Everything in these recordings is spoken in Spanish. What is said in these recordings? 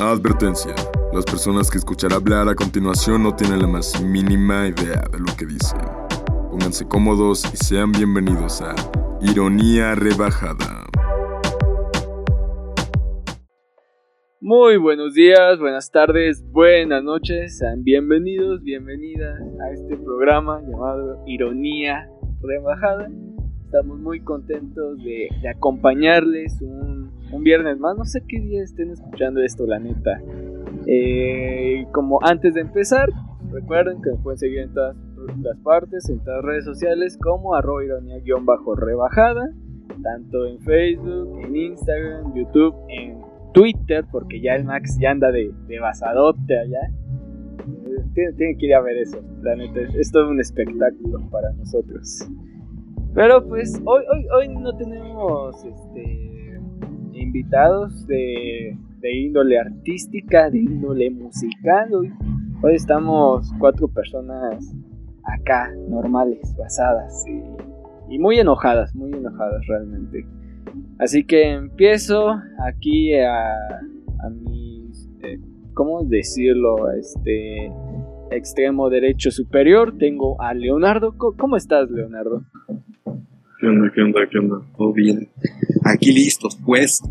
Advertencia. Las personas que escuchará hablar a continuación no tienen la más mínima idea de lo que dicen. Pónganse cómodos y sean bienvenidos a Ironía Rebajada. Muy buenos días, buenas tardes, buenas noches, sean bienvenidos, bienvenidas a este programa llamado Ironía Rebajada. Estamos muy contentos de, de acompañarles un, un, viernes más. No sé qué día estén escuchando esto, la neta. Eh, como antes de empezar, recuerden que nos pueden seguir en todas las partes, en todas las redes sociales, como arroba ironía-rebajada, tanto en Facebook, en Instagram, YouTube, en Twitter, porque ya el Max ya anda de, de basadote allá. Tienen, que ir a ver eso, la neta. Es todo un espectáculo para nosotros. Pero pues hoy, hoy, hoy no tenemos este, invitados de, índole artística, de índole musical. Hoy, estamos cuatro personas acá, normales, basadas y, muy enojadas, muy enojadas realmente. Así que empiezo aquí a, a mi, eh, ¿cómo decirlo? Este extremo derecho superior tengo a Leonardo. ¿Cómo estás, Leonardo? ¿Qué onda? ¿Qué onda? ¿Qué onda? Todo bien. Aquí listos, pues.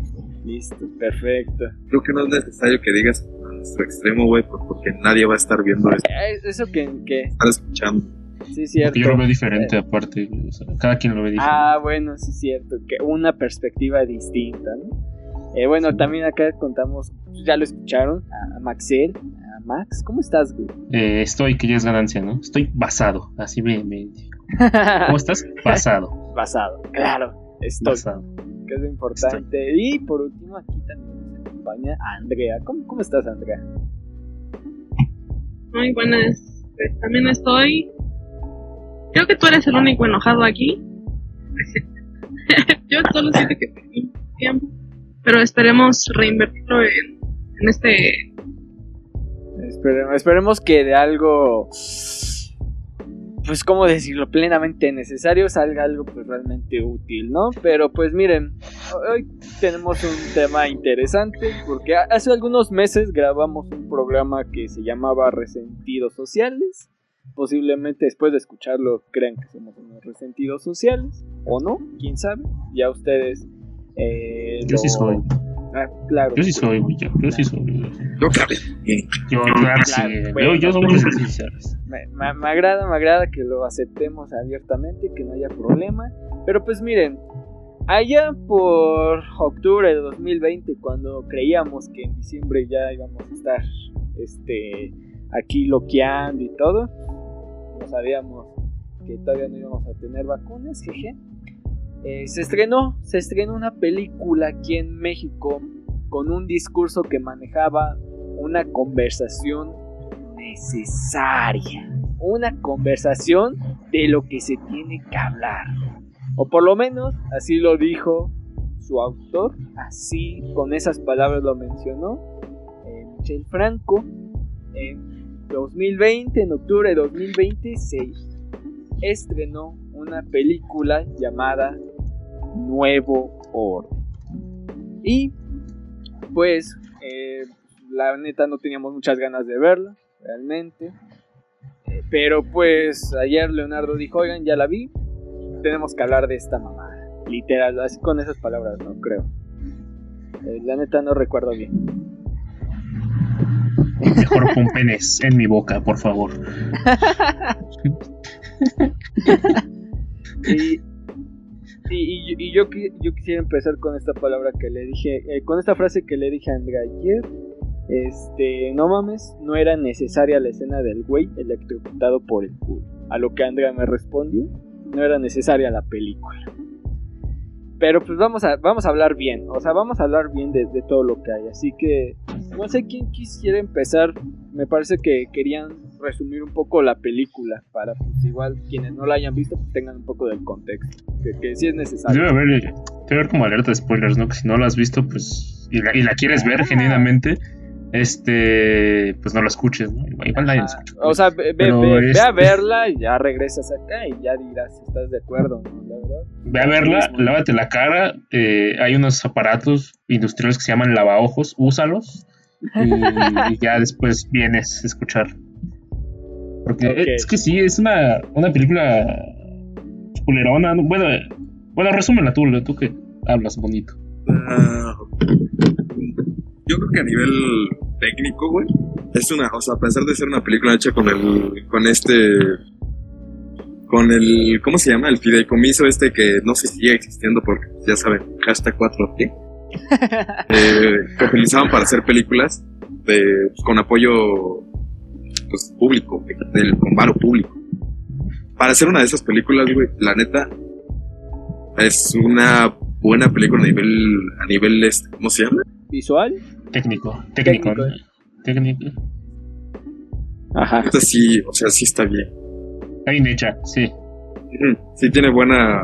Listo, perfecto. Creo que no es necesario que digas a nuestro extremo, güey, porque nadie va a estar viendo esto. ¿Eso que, que... Están escuchando. Sí, cierto. Yo lo veo diferente, eh. aparte. O sea, cada quien lo ve diferente. Ah, bueno, sí, cierto. Que una perspectiva distinta, ¿no? Eh, bueno, también acá contamos, ya lo escucharon, a Maxel, a Max. ¿Cómo estás, güey? Eh, estoy, que ya es ganancia, ¿no? Estoy basado, así me, me ¿Cómo estás? Basado. Basado, claro. Estoy. Basado. Que es lo importante. Estoy. Y por último, aquí también nos acompaña Andrea. ¿Cómo, cómo estás, Andrea? Muy buenas. Pues también estoy. Creo que tú eres el único enojado aquí. Yo solo siento que tengo tiempo. Pero esperemos reinvertirlo en, en este. Esperemos, esperemos que de algo pues cómo decirlo, plenamente necesario, salga algo pues realmente útil, ¿no? Pero pues miren, hoy tenemos un tema interesante porque hace algunos meses grabamos un programa que se llamaba Resentidos Sociales. Posiblemente después de escucharlo crean que somos unos resentidos sociales, o no, quién sabe, ya ustedes... Eh, Yo lo... sí soy. Ah, claro. Yo sí soy, güey. Yo, yo sí soy. Yo claro. Yo, claro, sí. Yo, yo soy muy. Me, me, me, agrada, me agrada que lo aceptemos abiertamente, que no haya problema. Pero pues miren, allá por octubre de 2020, cuando creíamos que en diciembre ya íbamos a estar este, aquí loqueando y todo, no sabíamos que todavía no íbamos a tener vacunas, jeje. Eh, se estrenó, se estrenó una película aquí en México con un discurso que manejaba una conversación necesaria, una conversación de lo que se tiene que hablar, o por lo menos así lo dijo su autor, así con esas palabras lo mencionó eh, Michel Franco en 2020, en octubre de 2020 se estrenó una película llamada Nuevo Orden. Y pues eh, la neta no teníamos muchas ganas de verla, realmente. Eh, pero pues ayer Leonardo dijo, oigan, ya la vi, tenemos que hablar de esta mamada. Literal, así con esas palabras, no creo. Eh, la neta no recuerdo bien. Mejor pon penes en mi boca, por favor. y, y, y, yo, yo quisiera empezar con esta palabra que le dije, eh, con esta frase que le dije a Andrea ayer. Este, no mames, no era necesaria la escena del güey electrocutado por el culo. A lo que Andrea me respondió, no era necesaria la película. Pero pues vamos a, vamos a hablar bien, o sea, vamos a hablar bien de, de todo lo que hay. Así que no sé quién quisiera empezar. Me parece que querían resumir un poco la película para pues igual quienes no la hayan visto pues tengan un poco del contexto que, que sí es necesario. Debe haber, debe haber como alerta de spoilers no que si no la has visto pues y la, y la quieres ver genuinamente este pues no la escuches ¿no? igual nadie la escucha. O sea ve, ve, ve, ve, a verla y ya regresas acá y ya dirás si estás de acuerdo ¿no? la verdad. Ve a verla lávate la cara eh, hay unos aparatos industriales que se llaman lavaojos úsalos y, y ya después vienes a escuchar. Porque es que sí, es una, una película culerona. ¿no? Bueno, bueno, resúmela tú, tú que hablas bonito. Ah, yo creo que a nivel técnico, güey, es una, o sea, a pesar de ser una película hecha con el, con este, con el, ¿cómo se llama? El fideicomiso este que no sé si sigue existiendo porque, ya saben, hashtag 4T, eh, que utilizaban para hacer películas de, con apoyo, pues, público, del, con varo público. Para hacer una de esas películas, güey, la neta, es una buena película a nivel, a nivel, este, ¿cómo se llama? ¿Visual? Técnico, técnico. Técnico. Ajá. Neta sí, o sea, sí está bien. Está bien hecha, sí. Sí tiene buena,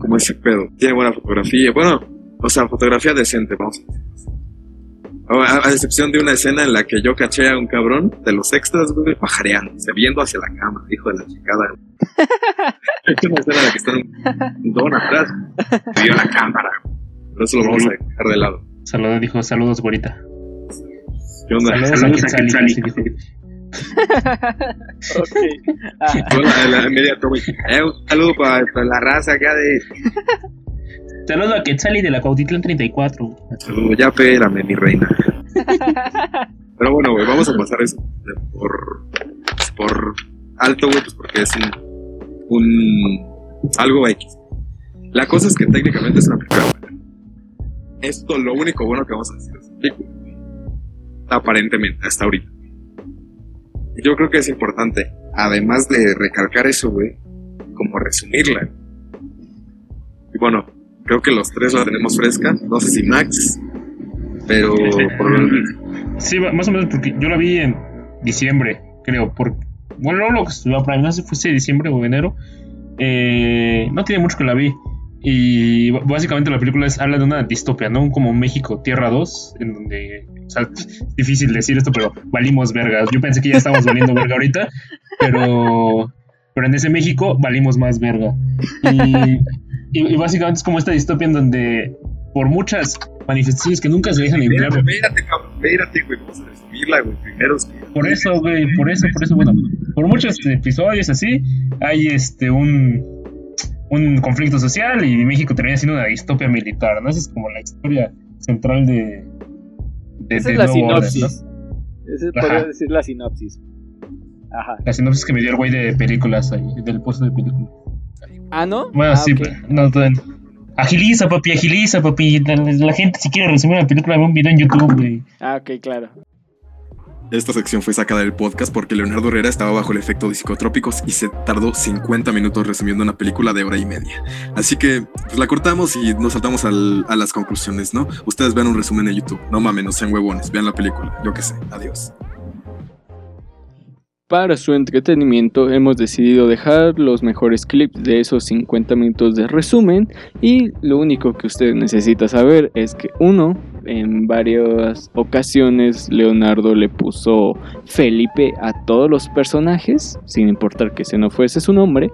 ¿cómo ese pedo? Tiene buena fotografía, bueno, o sea, fotografía decente, vamos a decir. A, a excepción de una escena en la que yo caché a un cabrón de los extras, güey, pajareando, se viendo hacia la cama, hijo de la chingada. Es una escena en la que están un don atrás, vio la cámara, güey. Pero eso lo vamos a dejar de lado. Saludos, dijo, saludos, güerita. ¿Qué onda? Saludos, a Quetzali, sí, dijo. Ok. Ajá. Yo la, media toma eh, un saludo para, para la raza acá de... Saludos a Quetzali de la Cuautitlán 34. Saludo, ya espérame, mi reina. Pero bueno, güey, vamos a pasar eso por, por alto, güey, pues porque es un, un algo X. La cosa es que técnicamente es una película buena. Esto lo único bueno que vamos a decir de esta película. Aparentemente, hasta ahorita. Yo creo que es importante, además de recalcar eso, güey, como resumirla. Y bueno, creo que los tres la tenemos fresca. No sé si Max, pero por Sí, más o menos porque yo la vi en diciembre, creo. Por, bueno, no lo que estuvo Prime, no sé si fuese diciembre o enero. Eh, no tiene mucho que la vi. Y básicamente la película es, habla de una distopia, ¿no? Como México Tierra 2, en donde. O sea, es difícil decir esto, pero valimos verga. Yo pensé que ya estábamos valiendo verga ahorita, pero. Pero en ese México valimos más verga. Y, y- y básicamente es como esta distopia en donde, por muchas manifestaciones que nunca se dejan entrar. espérate, cabrón, espérate, güey, vamos a resumirla, güey, primero. es que- Por eso, güey, por eso, por eso, bueno, por muchos episodios así, hay este un, un conflicto social y México termina siendo una distopia militar, ¿no? Esa es como la historia central de, de, Esa de es la Orden, sinopsis. ¿no? Esa podría decir la sinopsis. Ajá. La sinopsis que me dio el güey de películas ahí, del puesto de películas. Ah, ¿no? Bueno, Ah, sí, ok. pero no. Agiliza, papi, agiliza, papi. La, la gente, si quiere resumir una película, ve un video en YouTube, güey. Ah, ok, claro. Esta sección fue sacada del podcast porque Leonardo Herrera estaba bajo el efecto de psicotrópicos y se tardó 50 minutos resumiendo una película de hora y media. Así que pues la cortamos y nos saltamos al- a las conclusiones, ¿no? Ustedes vean un resumen en YouTube. No mames, no sean huevones, vean la película. Yo qué sé. Adiós. Para su entretenimiento hemos decidido dejar los mejores clips de esos 50 minutos de resumen y lo único que usted necesita saber es que uno, en varias ocasiones Leonardo le puso Felipe a todos los personajes, sin importar que ese no fuese su nombre,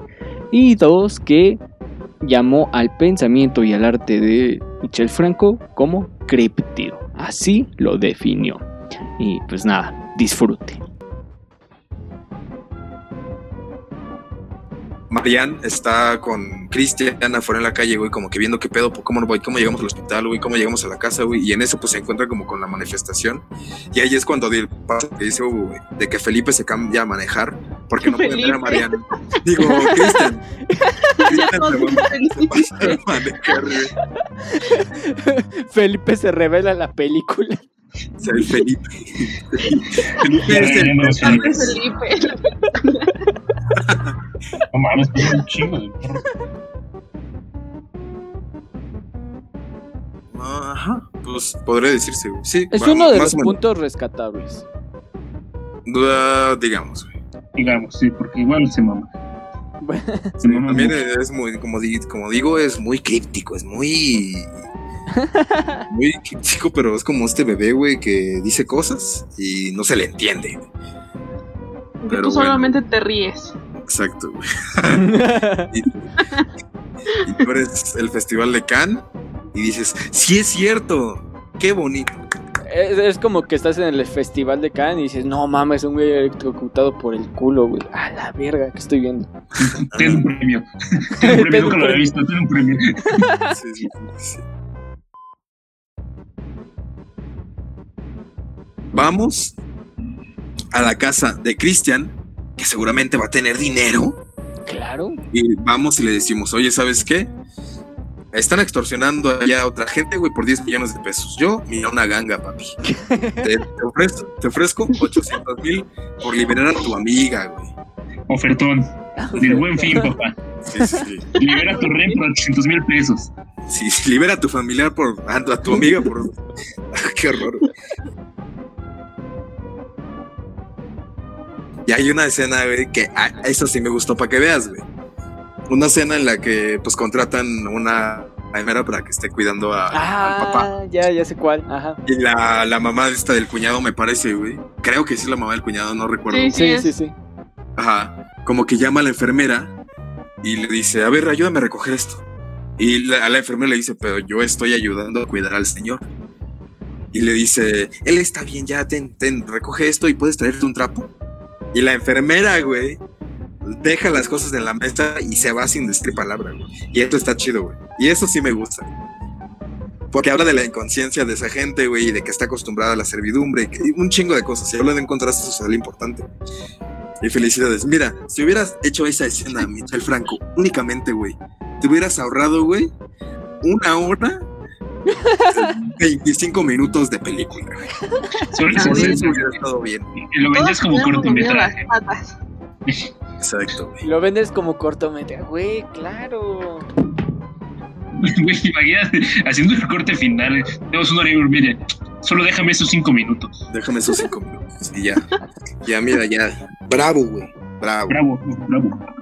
y dos, que llamó al pensamiento y al arte de Michel Franco como críptido, así lo definió. Y pues nada, disfrute. Marianne está con Cristian afuera en la calle, güey, como que viendo qué pedo, cómo, voy, cómo llegamos al hospital, güey, cómo llegamos a la casa, güey, y en eso pues se encuentra como con la manifestación. Y ahí es cuando di- pasa que dice, güey, de que Felipe se cambia a manejar porque no puede ver a. Marianne. Digo, Cristian. Felipe. se pasa a manejar, güey. Felipe se revela en la película. Felipe. Felipe es el. Felipe. No mames, pues es un chingo de perro. Ajá, pues podría decirse, güey. Sí, Es va- uno de los puntos rescatables. Ah, digamos, güey. Digamos, sí, porque igual se mama. Se mama también mucho. es muy, como, di- como digo, es muy críptico, es muy. Muy críptico, pero es como este bebé, güey, que dice cosas y no se le entiende. Que Pero tú bueno. solamente te ríes. Exacto, güey. Y, y tú eres el festival de Cannes y dices, sí es cierto, qué bonito. es, es como que estás en el festival de Cannes y dices, no mames, un güey electrocutado por el culo, güey. A la verga, que estoy viendo? Tiene un premio. Tiene un premio, nunca lo había visto, tiene un premio. Sí, sí, sí. Vamos a la casa de Christian, que seguramente va a tener dinero. Claro. Y vamos y le decimos, oye, ¿sabes qué? Están extorsionando allá a otra gente, güey, por 10 millones de pesos. Yo, mira, una ganga, papi. Te, te ofrezco, te ofrezco 800 mil por liberar a tu amiga, güey. Ofertón. Del buen fin, papá. Sí, sí, sí. Libera tu rey por 800 mil pesos. Sí, sí, libera a tu familiar por. a, a tu amiga por. Qué horror. Y hay una escena, güey, que ah, esa sí me gustó para que veas, güey. Una escena en la que, pues, contratan una enfermera para que esté cuidando a- al papá. Ah, ya, ya sé cuál. Ajá. Y la, la mamá esta del cuñado, me parece, güey. Creo que sí es la mamá del cuñado, no recuerdo. Sí, Sí, sí, sí. Ajá. Como que llama a la enfermera y le dice, a ver, ayúdame a recoger esto. Y la- a la enfermera le dice, pero yo estoy ayudando a cuidar al señor. Y le dice, él está bien, ya, ten, ten, recoge esto y puedes traerte un trapo. Y la enfermera, güey, deja las cosas en la mesa y se va sin decir palabra, güey. Y esto está chido, güey. Y eso sí me gusta. Porque habla de la inconsciencia de esa gente, güey, y de que está acostumbrada a la servidumbre, y un chingo de cosas. Y habla de un contraste social importante. Y felicidades. Mira, si hubieras hecho esa escena, Michel Franco, únicamente, güey, te hubieras ahorrado, güey, una hora, 25 minutos de película. Sobre eso, hubiera estado bien. lo vendes como cortometraje. Exacto, güey. Lo vendes como cortometraje. Güey, claro. Güey, imagínate, haciendo el corte final. Tenemos una hora y media. Solo déjame esos cinco minutos. Déjame esos cinco minutos. Y ya. Ya, mira, ya. Bravo, güey. Bravo. Bravo, bravo.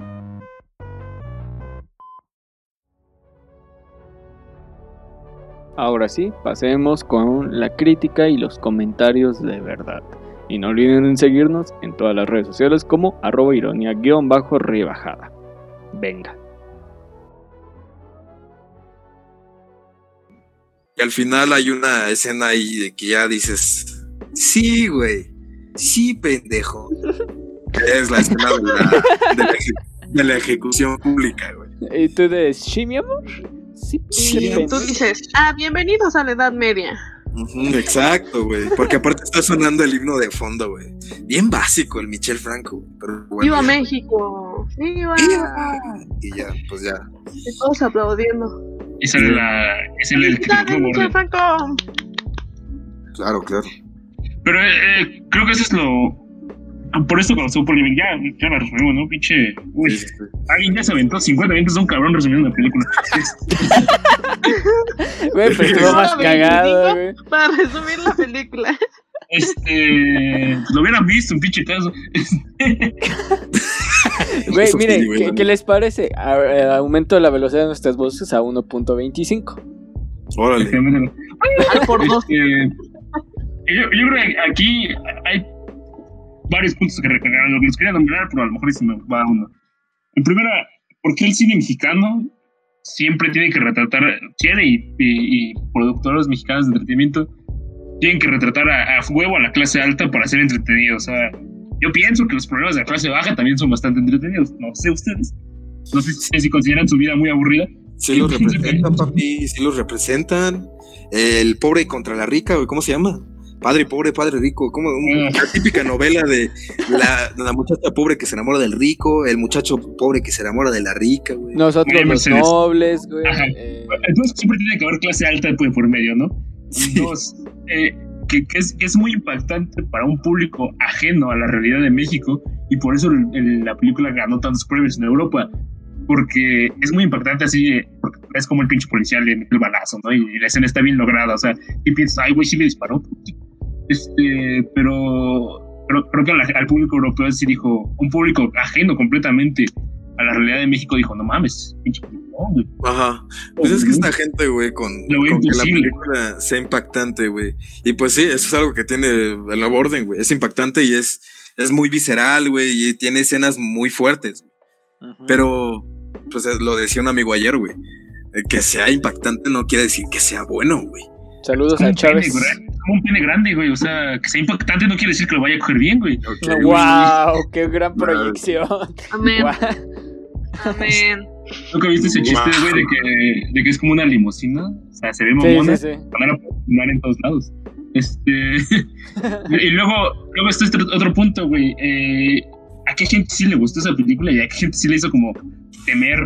Ahora sí, pasemos con la crítica y los comentarios de verdad. Y no olviden en seguirnos en todas las redes sociales como arroba ironía guion bajo rebajada. Venga. Y al final hay una escena ahí de que ya dices, sí, güey. Sí, pendejo. Es la escena de la, de la eje- de la ejecución pública, güey. ¿Y tú de sí, mi amor? Sí, Sí, qué Tú dices, ah, bienvenidos a la Edad Media. Exacto, güey. Porque aparte está sonando el himno de fondo, güey. Bien básico el Michel Franco. Pero bueno, ¡Viva ya. México! ¡Viva! ¡Viva! Y ya, pues ya. Todos aplaudiendo. Es la. Es el, el que ¡Dale, te Michel Franco! Claro, claro. Pero eh, eh, creo que eso es lo. Por esto cuando estuvo polémica, ya, ya la resumimos, ¿no? Pinche. Uy, Sí, sí, sí. alguien ya se aventó 50 minutos de un cabrón resumiendo una película. Güey, pero estuvo más cagado, 25 güey. Para resumir la película. Este. Lo hubieran visto, un pinche caso. Güey, Eso miren, ¿qué, la qué les parece? A- aumento la velocidad de nuestras voces a 1.25. Órale. Al por dos. Este, yo, yo creo que aquí hay varios puntos que recargar. Lo que los quería nombrar, pero a lo mejor se me va uno. En primera, ¿por qué el cine mexicano siempre tiene que retratar, tiene y, y, y productores mexicanos de entretenimiento tienen que retratar a, a huevo a la clase alta para ser entretenidos? O sea, yo pienso que los problemas de la clase baja también son bastante entretenidos. No sé ustedes. No sé si, si consideran su vida muy aburrida. Sí los representan, papi. Sí los representan. El pobre contra la rica. ¿Cómo se llama? Padre pobre, padre rico. Como Ah. la típica novela de la, la muchacha pobre que se enamora del rico, el muchacho pobre que se enamora de la rica, güey. Nosotros los Mercedes. nobles, güey. Eh, Entonces siempre tiene que haber clase alta por, por medio, ¿no? Sí. Dos, eh, que, que es, que es muy impactante para un público ajeno a la realidad de México y por eso el- el- la película ganó tantos premios en Europa. Porque es muy impactante así, eh, porque es como el pinche policía le mete el balazo, ¿no? Y, la escena está bien lograda, o sea, y piensas, ay, güey, sí le disparó. Este, pero, pero creo que al, al público europeo sí dijo, un público ajeno completamente a la realidad de México dijo, no mames, pinche no, güey. Aja. Pues es que esta gente, güey, con, que la película sea impactante, güey. Y pues sí, eso es algo que tiene el nuevo orden, güey. Es impactante y es, es muy visceral, güey, y tiene escenas muy fuertes. Pero, pues eh, lo decía un amigo ayer, güey. Que sea impactante no quiere decir que sea bueno, güey. Saludos a Chávez. Es como un pene grande, güey. O sea, que sea impactante no quiere decir que lo vaya a coger bien, güey. ¡Wow! ¡Qué gran proyección! Amén. Amén. ¿Nunca viste ese chiste, güey, de que, de que es como una limusina? O sea, se ve Sí, mamona, sí, sí. van a poner en todos lados. Este. y luego, luego está este otro punto, güey. Eh, ¿A qué gente sí le gustó esa película y a qué gente sí le hizo como temer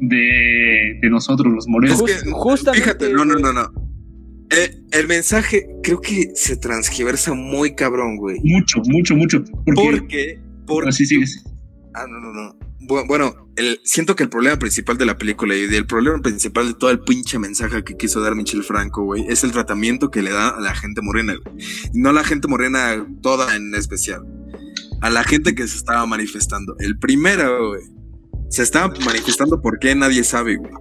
de, de nosotros, los Es morenos? que, justamente, fíjate, no, no, no, no. Eh, el mensaje creo que se transgiversa muy cabrón, güey. Mucho, mucho, mucho. Porque. Porque, porque Así sigues. Ah, no, no, no. Bu- Bueno, el, siento que el problema principal de la película y el problema principal de todo el pinche mensaje que quiso dar Michel Franco, güey, es el tratamiento que le da a la gente morena, güey. No a la gente morena toda en especial. A la gente que se estaba manifestando. El primero, güey. Se estaba manifestando porque nadie sabe, güey.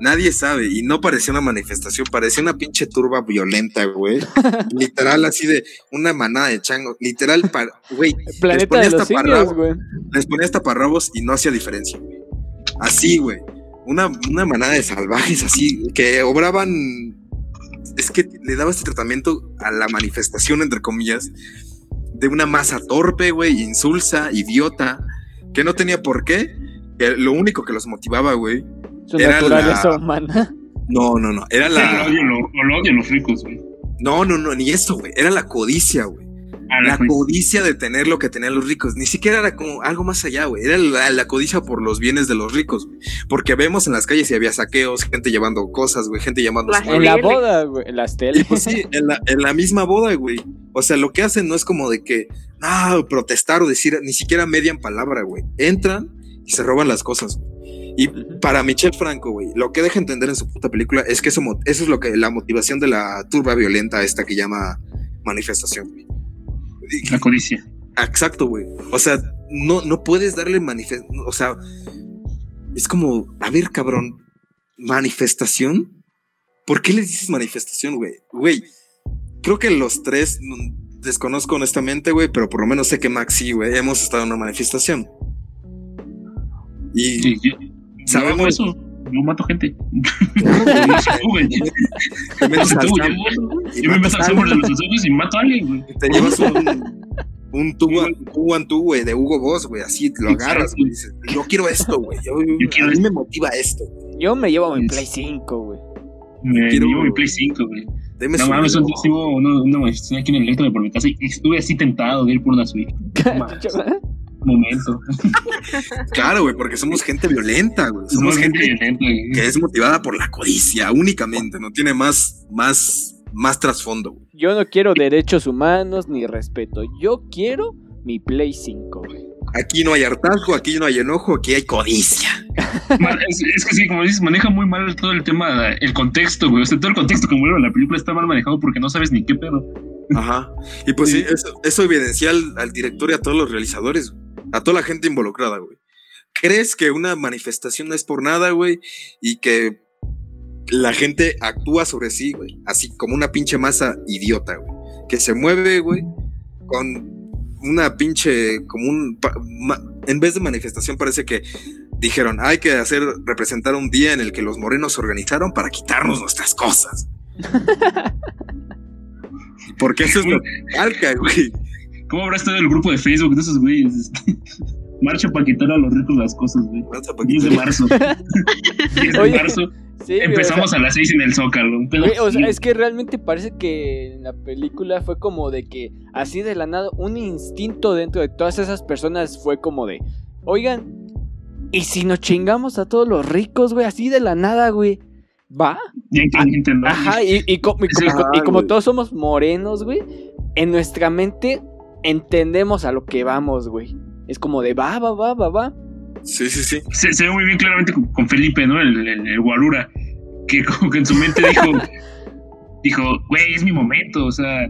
Nadie sabe. Y no parecía una manifestación, parecía una pinche turba violenta, güey. Literal, así de una manada de changos. Literal, güey. les ponía hasta simios, parrabo güey. les ponía taparrabos y no hacía diferencia, güey. Así, güey. Una, una manada de salvajes así, que obraban. Es que le daba este tratamiento a la manifestación, entre comillas, de una masa torpe, güey, insulsa, idiota, que no tenía por qué. Que lo único que los motivaba, güey. Su Era naturaleza la- humana. No, no, no. Era Lo la. odio, lo, lo odian los ricos, güey. No, no, no, ni eso, güey. Era la codicia, güey. A La codicia. codicia de tener lo que tenían los ricos. Ni siquiera era como algo más allá, güey. Era la, la codicia por los bienes de los ricos, güey. Porque vemos en las calles y había saqueos, gente llevando cosas, güey, gente llamando. En la boda, güey. En las Y teles. pues sí, en la, en la misma boda, güey. O sea, lo que hacen no es como de que, ah, protestar o decir, ni siquiera median palabra, güey. Entran y se roban las cosas, güey. Y para Michel Franco, güey, lo que deja entender en su puta película es que eso, es lo que la motivación de la turba violenta esta que llama manifestación, güey. La codicia. Exacto, güey. O sea, no, no puedes darle manifestación. O sea, es como, a ver, cabrón, manifestación. ¿Por qué le dices manifestación, güey? Güey, creo que los tres, desconozco honestamente, güey, pero por lo menos sé que Max sí, güey, hemos estado en una manifestación. Y yo, Sabemos- eso. Yo mato gente. No sé tú, güey. te No metes sé al tú, Sam yo, me al a alguien, los ojos y mato a alguien, güey. te llevas un, un tú, and tú, güey, de Hugo Boss, güey, así lo agarras, güey, y dices, yo quiero esto, güey, yo, Yo quiero a mí esto. me motiva esto, güey. Yo me llevo mi Play 5, güey. Me Quiero- llevo mi Play 5, güey. Deme No su mames, un día estuvo una, una aquí en el Electro de por mi casa y estuve así tentado de ir por una Switch. Momento. Claro, güey, porque somos gente violenta, güey. Somos Somos gente gente violenta, güey. que es motivada por la codicia únicamente, no tiene más, más, más trasfondo, güey. Yo no quiero derechos humanos ni respeto. Yo quiero mi Play 5, güey. Aquí no hay hartazgo, aquí no hay enojo, aquí hay codicia. Es, es que sí, como dices, maneja muy mal todo el tema, el contexto, güey. O sea, todo el contexto como era la película está mal manejado porque no sabes ni qué pedo. Ajá. Y pues sí, eso, eso evidencia al, al director y a todos los realizadores, güey. A toda la gente involucrada, güey. ¿Crees que una manifestación no es por nada, güey? Y que la gente actúa sobre sí, güey. Así como una pinche masa idiota, güey. Que se mueve, güey, con una pinche, como un... en vez de manifestación parece que dijeron, hay que hacer, representar un día en el que los morenos se organizaron para quitarnos nuestras cosas. Porque eso es lo que calca, güey. ¿Cómo habrá estado el grupo de Facebook de esos güeyes? Marcha para quitar a los ricos las cosas, güey. Lanza pa' 10 de quitar. marzo. 10 de Oye, marzo. Sí, güey, Empezamos o a las 6 en el Zócalo. Sea, güey, o sea, es que realmente parece que en la película fue como de que así de la nada, un instinto dentro de todas esas personas fue como de, oigan, ¿y si nos chingamos a todos los ricos, güey? Así de la nada, güey. ¿Va? Ya ent- entendí. Ajá, y, y co- y como, Ajá, y como todos somos morenos, güey, en nuestra mente entendemos a lo que vamos, güey. Es como de va, va, va, va, va. Sí, sí, sí. Se, se ve muy bien claramente con, con Felipe, ¿no? El, el, el guarura. Que como que en su mente dijo. Dijo, güey, es mi momento, o sea,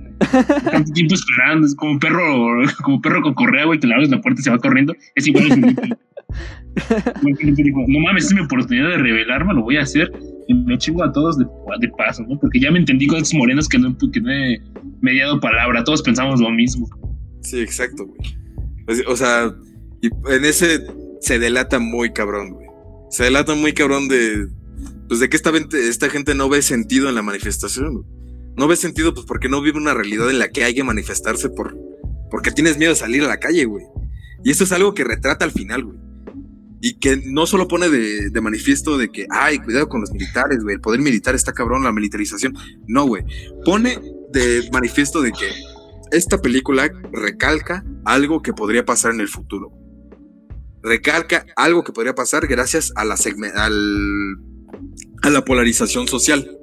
tanto tiempo esperando, es como un perro, como un perro con correa, güey, que le abres la puerta y se va corriendo, es igual Felipe dijo, no mames, es mi oportunidad de revelarme, lo voy a hacer, y me chingo a todos de, de paso, ¿no? Porque ya me entendí con estos morenos que no, que no he mediado palabra, todos pensamos lo mismo. Sí, exacto, güey. Pues, O sea, y en ese se delata muy cabrón, güey. Se delata muy cabrón de. Pues de que esta, esta gente no ve sentido en la manifestación, güey. No ves sentido, pues porque no vive una realidad en la que hay que manifestarse por, porque tienes miedo de salir a la calle, güey. Y eso es algo que retrata al final, güey. Y que no solo pone de, de manifiesto de que, ay, cuidado con los militares, güey, el poder militar está cabrón, la militarización. No, güey. Pone de manifiesto de que esta película recalca algo que podría pasar en el futuro. Recalca algo que podría pasar gracias a la, al, a la polarización social.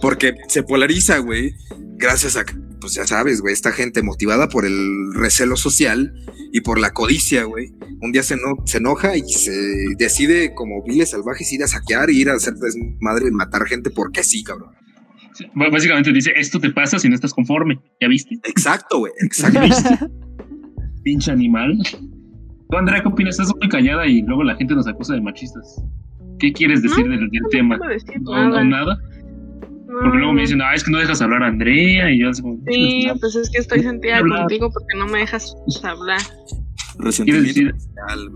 Porque se polariza, güey, gracias a, pues ya sabes, güey, esta gente motivada por el recelo social y por la codicia, güey. Un día se, eno- se enoja y se decide como viles salvajes ir a saquear, ir a hacer desmadre y matar gente porque sí, cabrón. Básicamente dice, esto te pasa si no estás conforme. ¿Ya viste? Exacto, güey, exacto. Pinche animal. Tú, Andrea, ¿qué opinas? Estás muy callada y luego la gente nos acusa de machistas. ¿Qué quieres decir No, del, del tema? No ¿No, nada. no, nada? Porque luego me dicen, ah, es que no dejas hablar a Andrea. Y yo así como, Sí, pues es que estoy sentida contigo porque no me dejas hablar. Resentimiento decir?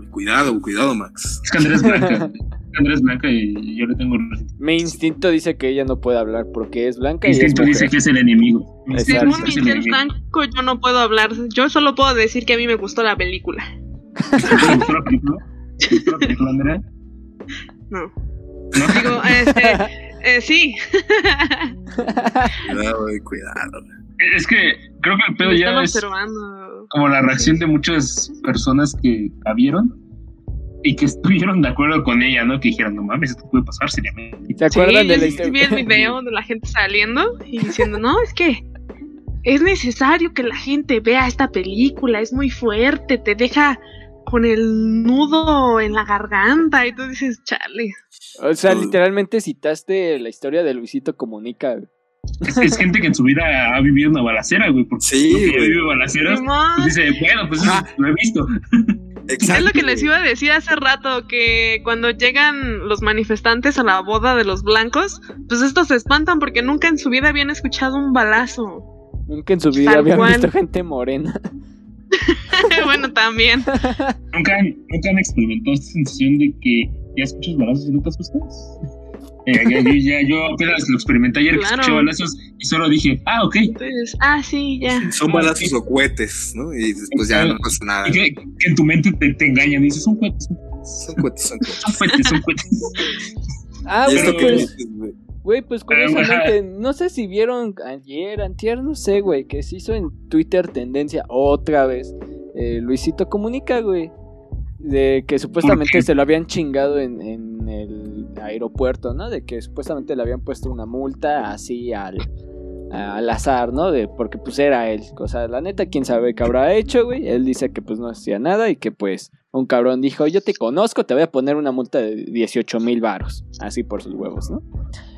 Cuidado, cuidado, Max. es que Andrea es blanca. Es que Andrea es blanca y yo le tengo resentimiento. Mi instinto dice que ella no puede hablar porque es blanca y es Instinto mujer. dice que es el enemigo. Mi instinto Exacto. Según es Michelle enemigo. Franco, yo no puedo hablar. Yo solo puedo decir que a mí me gustó la película. ¿Te gustó la película? ¿Te gustó la película, Andrea? No. ¿No? Digo, este, eh, sí. Cuidado, güey, cuidado. Es que creo que el pedo Me ya es observando. como la reacción de muchas personas que la vieron y que estuvieron de acuerdo con ella, ¿no? Que dijeron, no mames, esto puede pasar seriamente. ¿Se acuerdan sí, de la historia? vi el video de la gente saliendo y diciendo, no, es que es necesario que la gente vea esta película, es muy fuerte, te deja con el nudo en la garganta y tú dices, chale. O sea, literalmente citaste la historia de Luisito Comunica. Es, es gente que en su vida ha vivido una balacera, güey. Porque Sí, güey. vivido balaceras, pues dice, bueno, pues Ah. lo he visto. Exacto. Es lo que les iba a decir hace rato, que cuando llegan los manifestantes a la boda de los blancos, pues estos se espantan porque nunca en su vida habían escuchado un balazo. Nunca en su vida Tal habían cual. visto gente morena. bueno, también. ¿Nunca, han- nunca han experimentado esta sensación de que ya escuchas balazos y no te asustas. Eh, ya, yo, ya, yo apenas lo experimenté ayer que Claro. escuché balazos y solo dije, ah, ok. Entonces, ah, sí, ya. Son balazos o cohetes, ¿no? Y después ya no pasa nada. Y que, que en tu mente te, te engañan y dices, son cohetes, Son cohetes, son cohetes. son cohetes, son cohetes. Ah, que pues, dices, güey. güey, pues Pero, curiosamente, no sé si vieron ayer, antier, no sé, güey, que se hizo en Twitter tendencia otra vez. eh, Luisito Comunica, güey. De que supuestamente se lo habían chingado en, en el aeropuerto, ¿no? De que supuestamente le habían puesto una multa así al, al azar, ¿no? De, porque pues era él. O sea, la neta, quién sabe qué habrá hecho, güey. Él dice que pues no hacía nada y que pues un cabrón dijo, yo te conozco, te voy a poner una multa de 18 mil varos. Así por sus huevos, ¿no?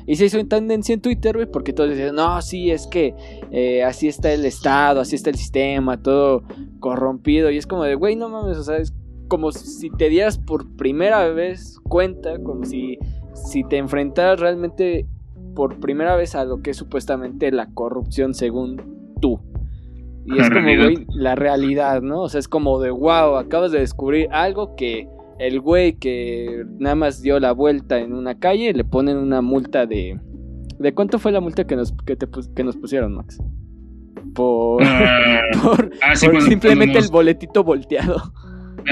Y se hizo en tendencia en Twitter, güey, porque todos decían, no, sí, es que eh, así está el Estado, así está el sistema, todo corrompido. Y es como de, güey, no mames, o sea, es como si te dieras por primera vez cuenta, como si, si te enfrentaras realmente por primera vez a lo que es supuestamente la corrupción según tú. Y La es como, güey, la realidad, ¿no? O sea, es como de, wow, acabas de descubrir algo que el güey que nada más dio la vuelta en una calle le ponen una multa de... ¿De cuánto fue la multa que nos, que te que nos pusieron, Max? Por, Ah, por, ah, sí, por cuando- simplemente el boletito volteado.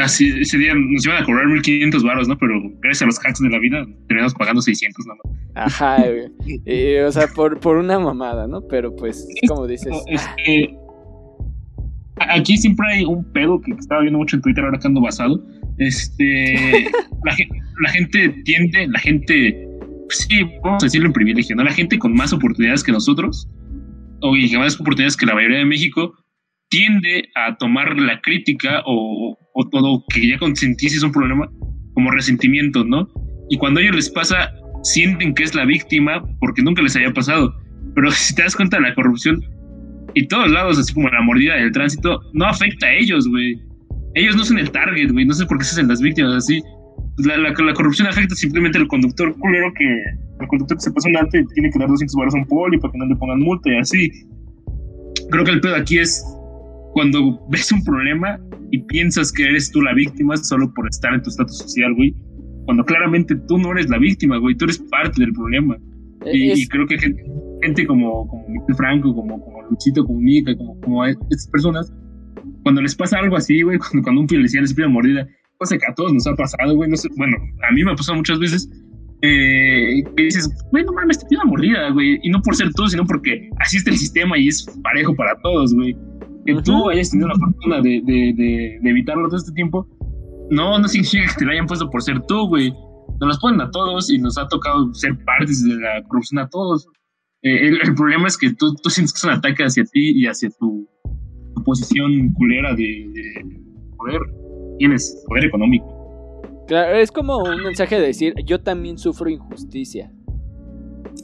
Ah, sí, ese día nos iban a cobrar 1500 baros, ¿no? Pero gracias a los hacks de la vida terminamos pagando 600 nada más. Ajá, güey. Y, o sea, por, por una mamada, ¿no? Pero pues, como dices, este, aquí siempre hay un pedo que estaba viendo mucho en Twitter ahora que ando basado. Este, la gente tiende, la gente, pues sí, vamos a decirlo en privilegio, ¿no? La gente con más oportunidades que nosotros, o y que más oportunidades que la mayoría de México, tiende a tomar la crítica o, o todo que ya consentís es un problema como resentimiento, ¿no? Y cuando a ellos les pasa, sienten que es la víctima porque nunca les había pasado. Pero si te das cuenta, la corrupción y todos lados, así como la mordida del tránsito, no afecta a ellos, güey. Ellos no son el target, güey. No sé por qué se hacen las víctimas así. La, la, la corrupción afecta simplemente al conductor culero que el conductor que se pasa un alto y tiene que dar 200 baros a un poli para que no le pongan multa y así. Creo que el pedo aquí es cuando ves un problema y piensas que eres tú la víctima solo por estar en tu estatus social, güey. Cuando claramente tú no eres la víctima, güey. Tú eres parte del problema. Y, es- y creo que gente, gente como, como Miguel Franco, como, como Luchito Comunica, como, como estas personas, cuando les pasa algo así, güey, cuando, cuando un policía les pide mordida, cosa que a todos nos ha pasado, güey, no sé, bueno, a mí me ha pasado muchas veces, eh, que dices, güey, no mames, te pido una mordida, güey, y no por ser tú, sino porque así está el sistema y es parejo para todos, güey. Que tú hayas tenido la fortuna de, de, de, de evitarlo todo este tiempo, no, no significa que te lo hayan puesto por ser tú, güey. Nos las ponen a todos y nos ha tocado ser partes de la corrupción a todos. Eh, el, problema es que tú, tú, sientes que es un ataque hacia ti y hacia tu, posición culera de, poder. Tienes poder económico. Claro, es como un mensaje de decir, yo también sufro injusticia.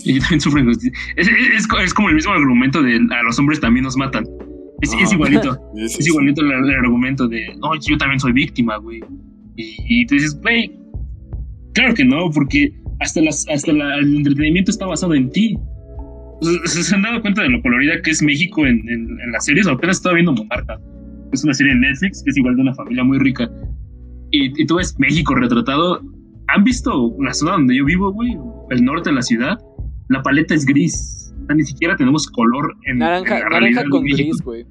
Y yo también sufro injusticia. Es, es, como el mismo argumento de a los hombres también nos matan. Es, es igualito. es igualito el, argumento de, no, yo también soy víctima, güey. Y, y, tú dices, güey, claro que no, porque hasta, las, hasta el entretenimiento está basado en ti. ¿Se han dado cuenta de lo colorida que es México en, en, las series? Apenas estaba viendo Monarca. Es una serie de Netflix que es igual de una familia muy rica. Y, y tú ves México retratado. ¿Han visto la zona donde yo vivo, güey? El norte de la ciudad. La paleta es gris. Ni siquiera tenemos color en Naranja, naranja con gris, güey.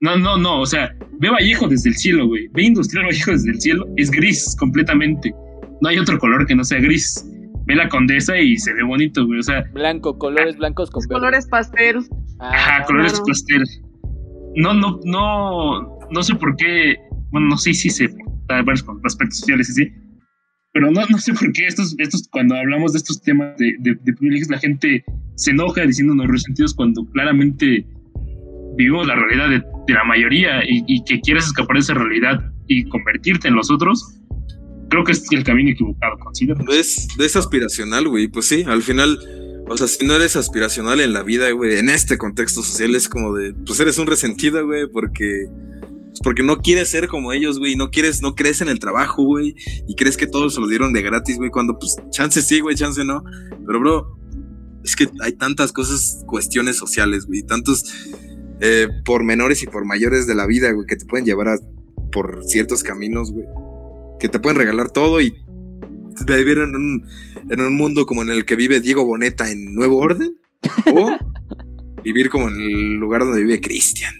No, no, no. O sea, ve Vallejo desde el cielo, güey. Ve Industrial Vallejo desde el cielo. Es gris completamente. No hay otro color que no sea gris ve la condesa y se ve bonito, güey. O sea. Blanco, colores blancos con Colores pastel. Ah, Ajá, colores pastel. No, no, no, no sé por qué. Bueno, no sé si sé con aspectos sociales y sí. Pero no, no sé por qué estos, estos, cuando hablamos de estos temas de, de, privilegios, la gente se enoja diciéndonos resentidos cuando claramente vivimos la realidad de, de la mayoría y, y, que quieres escapar de esa realidad y convertirte en los otros creo que es el camino equivocado, considero. Es, es aspiracional, güey. Pues sí, al final, o sea, si no eres aspiracional en la vida, güey, en este contexto social es como de, pues eres un resentido, güey, porque porque no quieres ser como ellos, güey, no quieres, no crees en el trabajo, güey, y crees que todos se lo dieron de gratis, güey, cuando pues chance sí, güey, chance no, pero bro, es que hay tantas cosas, cuestiones sociales, güey, tantos eh, por menores y por mayores de la vida, güey, que te pueden llevar a por ciertos caminos, güey que te pueden regalar todo y vivir en un, en un mundo como en el que vive Diego Boneta en Nuevo Orden o vivir como en el lugar donde vive Cristian.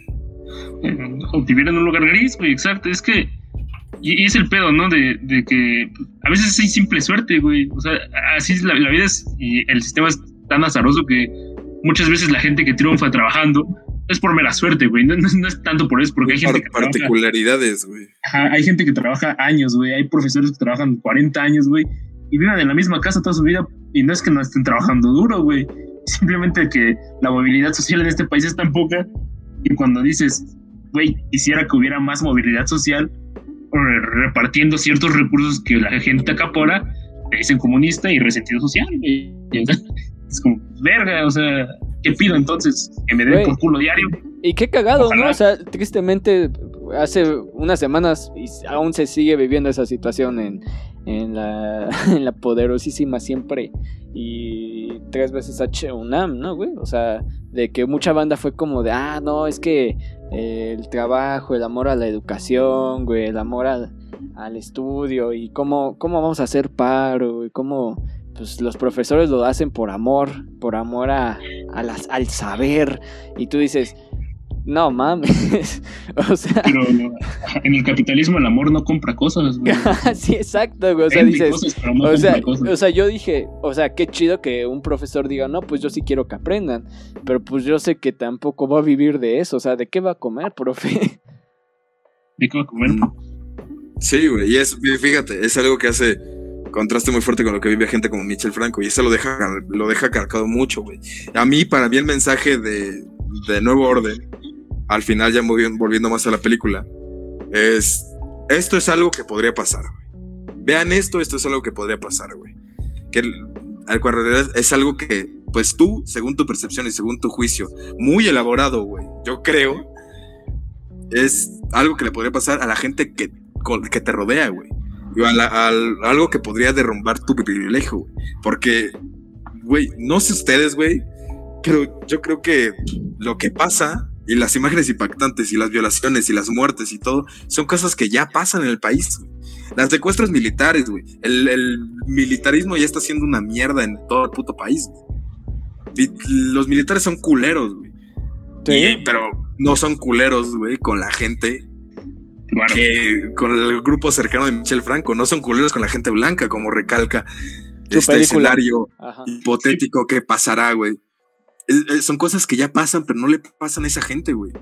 O vivir en un lugar gris, güey, exacto. Es que. Y, es el pedo, ¿no? De, de, que a veces hay simple suerte, güey. O sea, así es la, la vida es. Y el sistema es tan azaroso que muchas veces la gente que triunfa trabajando es por mera suerte, güey. No, es tanto por eso, porque hay gente que particularidades, güey. Hay gente que trabaja años, güey. Hay profesores que trabajan 40 años, güey. Y viven en la misma casa toda su vida. Y no es que no estén trabajando duro, güey. Simplemente que la movilidad social en este país es tan poca. Y cuando dices, güey, quisiera que hubiera más movilidad social, repartiendo ciertos recursos que la gente acapora, te dicen comunista y resentido social, güey. Es como, verga, o sea, ¿qué pido entonces? ¿Que me den por culo diario? Y qué cagado, ¿no? O sea, tristemente, hace unas semanas y aún se sigue viviendo esa situación en, en, la, en la poderosísima siempre y tres veces H UNAM, ¿no, güey? O sea, de que mucha banda fue como de, ah, no, es que el trabajo, el amor a la educación, güey, el amor al, al estudio y cómo, cómo vamos a hacer paro, y cómo pues los profesores lo hacen por amor, por amor a, las, al saber. Y tú dices, no mames. o sea. Pero en el capitalismo el amor no compra cosas, güey. sí, exacto, güey. O sea, dices. o, sea, o sea, yo dije, o sea, qué chido que un profesor diga, no, pues yo sí quiero que aprendan. Pero pues yo sé que tampoco va a vivir de eso. O sea, ¿de qué va a comer, profe? ¿De qué va a comer? Sí, güey. Y es, fíjate, es algo que hace contraste muy fuerte con lo que vive gente como Michel Franco y eso lo deja, lo deja cargado mucho, güey. A mí, para mí el mensaje de, de Nuevo Orden, al final ya volviendo más a la película, es, esto es algo que podría pasar, güey. Vean esto, esto es algo que podría pasar, güey. Que al cual es algo que, pues tú, según tu percepción y según tu juicio, muy elaborado, güey, yo creo, es algo que le podría pasar a la gente que, que te rodea, güey algo que podría derrumbar tu privilegio, güey. Porque, güey, no sé ustedes, güey, pero yo creo que lo que pasa y las imágenes impactantes y las violaciones y las muertes y todo son cosas que ya pasan en el país. Las secuestros militares, güey. El, militarismo ya está siendo una mierda en todo el puto país. vi- los militares son culeros, güey. Sí. Pero no son culeros, güey, con la gente que con el grupo cercano de Michel Franco, no son culeros con la gente blanca, como recalca este película. escenario Ajá. hipotético que pasará, güey. Es- son cosas que ya pasan, pero no le pasan a esa gente, güey.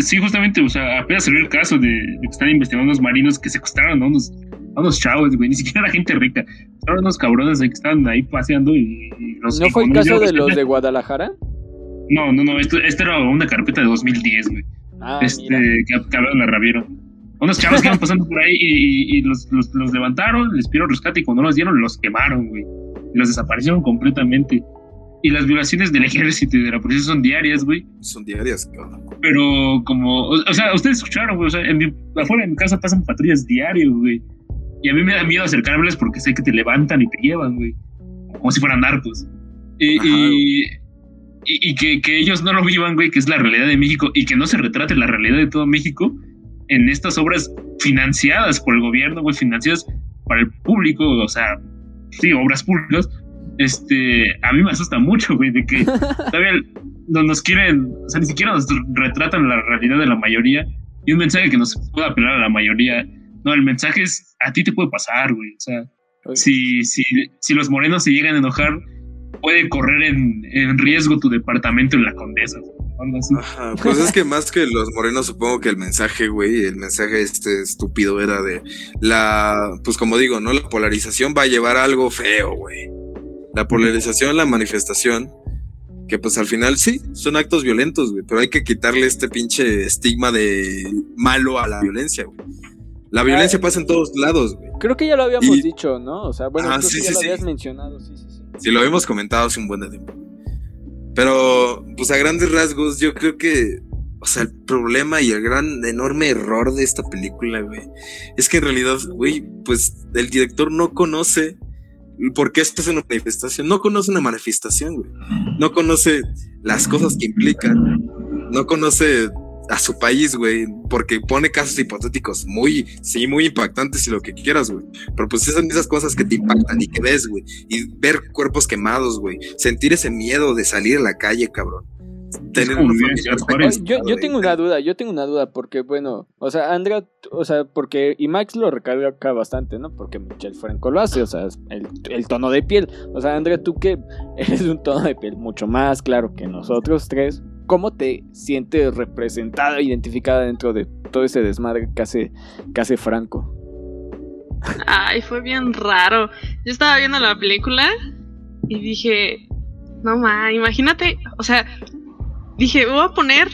Sí, justamente, o sea, apenas salió el caso de, de que están investigando unos marinos que secuestraron a unos, a unos chavos, güey, ni siquiera era gente rica. Estaban unos cabrones que estaban ahí paseando y, y los... ¿No fue el caso de los de Guadalajara? No, no, no, esto, esto era una carpeta de 2010, güey. Ah, este, mira. que, que hablaron de Raviero. Unos chavos que iban pasando por ahí y, y- y los, los- los levantaron, les pidieron rescate y cuando no los dieron los quemaron, güey. Y los desaparecieron completamente. Y las violaciones del ejército y de la policía son diarias, güey. Son diarias, cabrón. Pero como, o, o sea, ustedes escucharon, güey, o sea, en mi- afuera de mi casa pasan patrullas diarios, güey. Y a mí me da miedo acercármeles porque sé que te levantan y te llevan, güey. Como si fueran narcos. Y, Ajá, y, y- y que, que ellos no lo vivan, güey, que es la realidad de México y que no se retrate la realidad de todo México en estas obras financiadas por el gobierno, güey, financiadas para el público, o sea, sí, obras públicas. Este, a mí me asusta mucho, güey, de que todavía no nos quieren, o sea, ni siquiera nos retratan la realidad de la mayoría y un mensaje que nos pueda apelar a la mayoría. No, el mensaje es, a ti te puede pasar, güey, o sea, Oye, si, si, si los morenos se llegan a enojar, puede correr en, en riesgo tu departamento en la Condesa, así. Ajá, pues es que más que los morenos, supongo que el mensaje, güey, el mensaje este estúpido era de la, pues como digo, ¿no? La polarización va a llevar a algo feo, güey. La polarización, la manifestación, que pues al final sí, son actos violentos, güey, pero hay que quitarle este pinche estigma de malo a la violencia, güey. La violencia pasa en todos lados, güey. Creo que ya lo habíamos Y- dicho, ¿no? O sea, bueno, Ah, creo sí, que ya sí, lo sí. habías mencionado, sí, sí, sí. Si lo habíamos comentado hace un buen tiempo. Pero, pues a grandes rasgos, yo creo que, o sea, el problema y el gran, enorme error de esta película, güey, es que en realidad, güey, pues el director no conoce por qué esto es una manifestación. No conoce una manifestación, güey. No conoce las cosas que implican. No conoce a su país, güey, porque pone casos hipotéticos muy, sí, muy impactantes y lo que quieras, güey. Pero pues esas esas cosas que te impactan y que ves, güey. Y ver cuerpos quemados, güey. Sentir ese miedo de salir a la calle, cabrón. Tener una yo, tengo una duda, yo tengo una duda, porque bueno, o sea, Andrea, o sea, porque, y Max lo recalca bastante, ¿no? Porque Michel Franco lo hace, o sea, el tono de piel. O sea, Andrea, tú que eres un tono de piel mucho más claro que nosotros tres, ¿cómo te sientes representada, identificada dentro de todo ese desmadre que hace, que hace Franco? Ay, fue bien raro. Yo estaba viendo la película y dije, no ma, imagínate, o sea, dije, voy a poner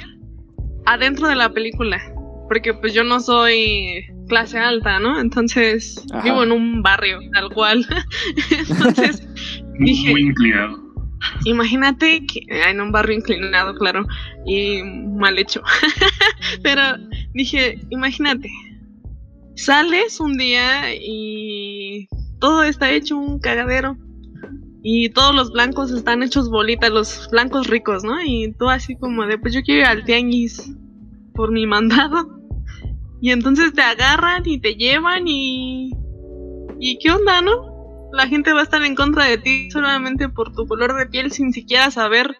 adentro de la película, porque pues yo no soy clase alta, ¿no? Entonces Ajá. vivo en un barrio, tal cual. Entonces, dije- muy inclinado. imagínate que en un barrio inclinado, claro, y mal hecho. Pero dije, imagínate, sales un día y todo está hecho un cagadero. Y todos los blancos están hechos bolitas, los blancos ricos, ¿no? Y tú así como de, pues yo quiero ir al tianguis por mi mandado. Y entonces te agarran y te llevan y... ¿Y qué onda, no? La gente va a estar en contra de ti solamente por tu color de piel sin siquiera saber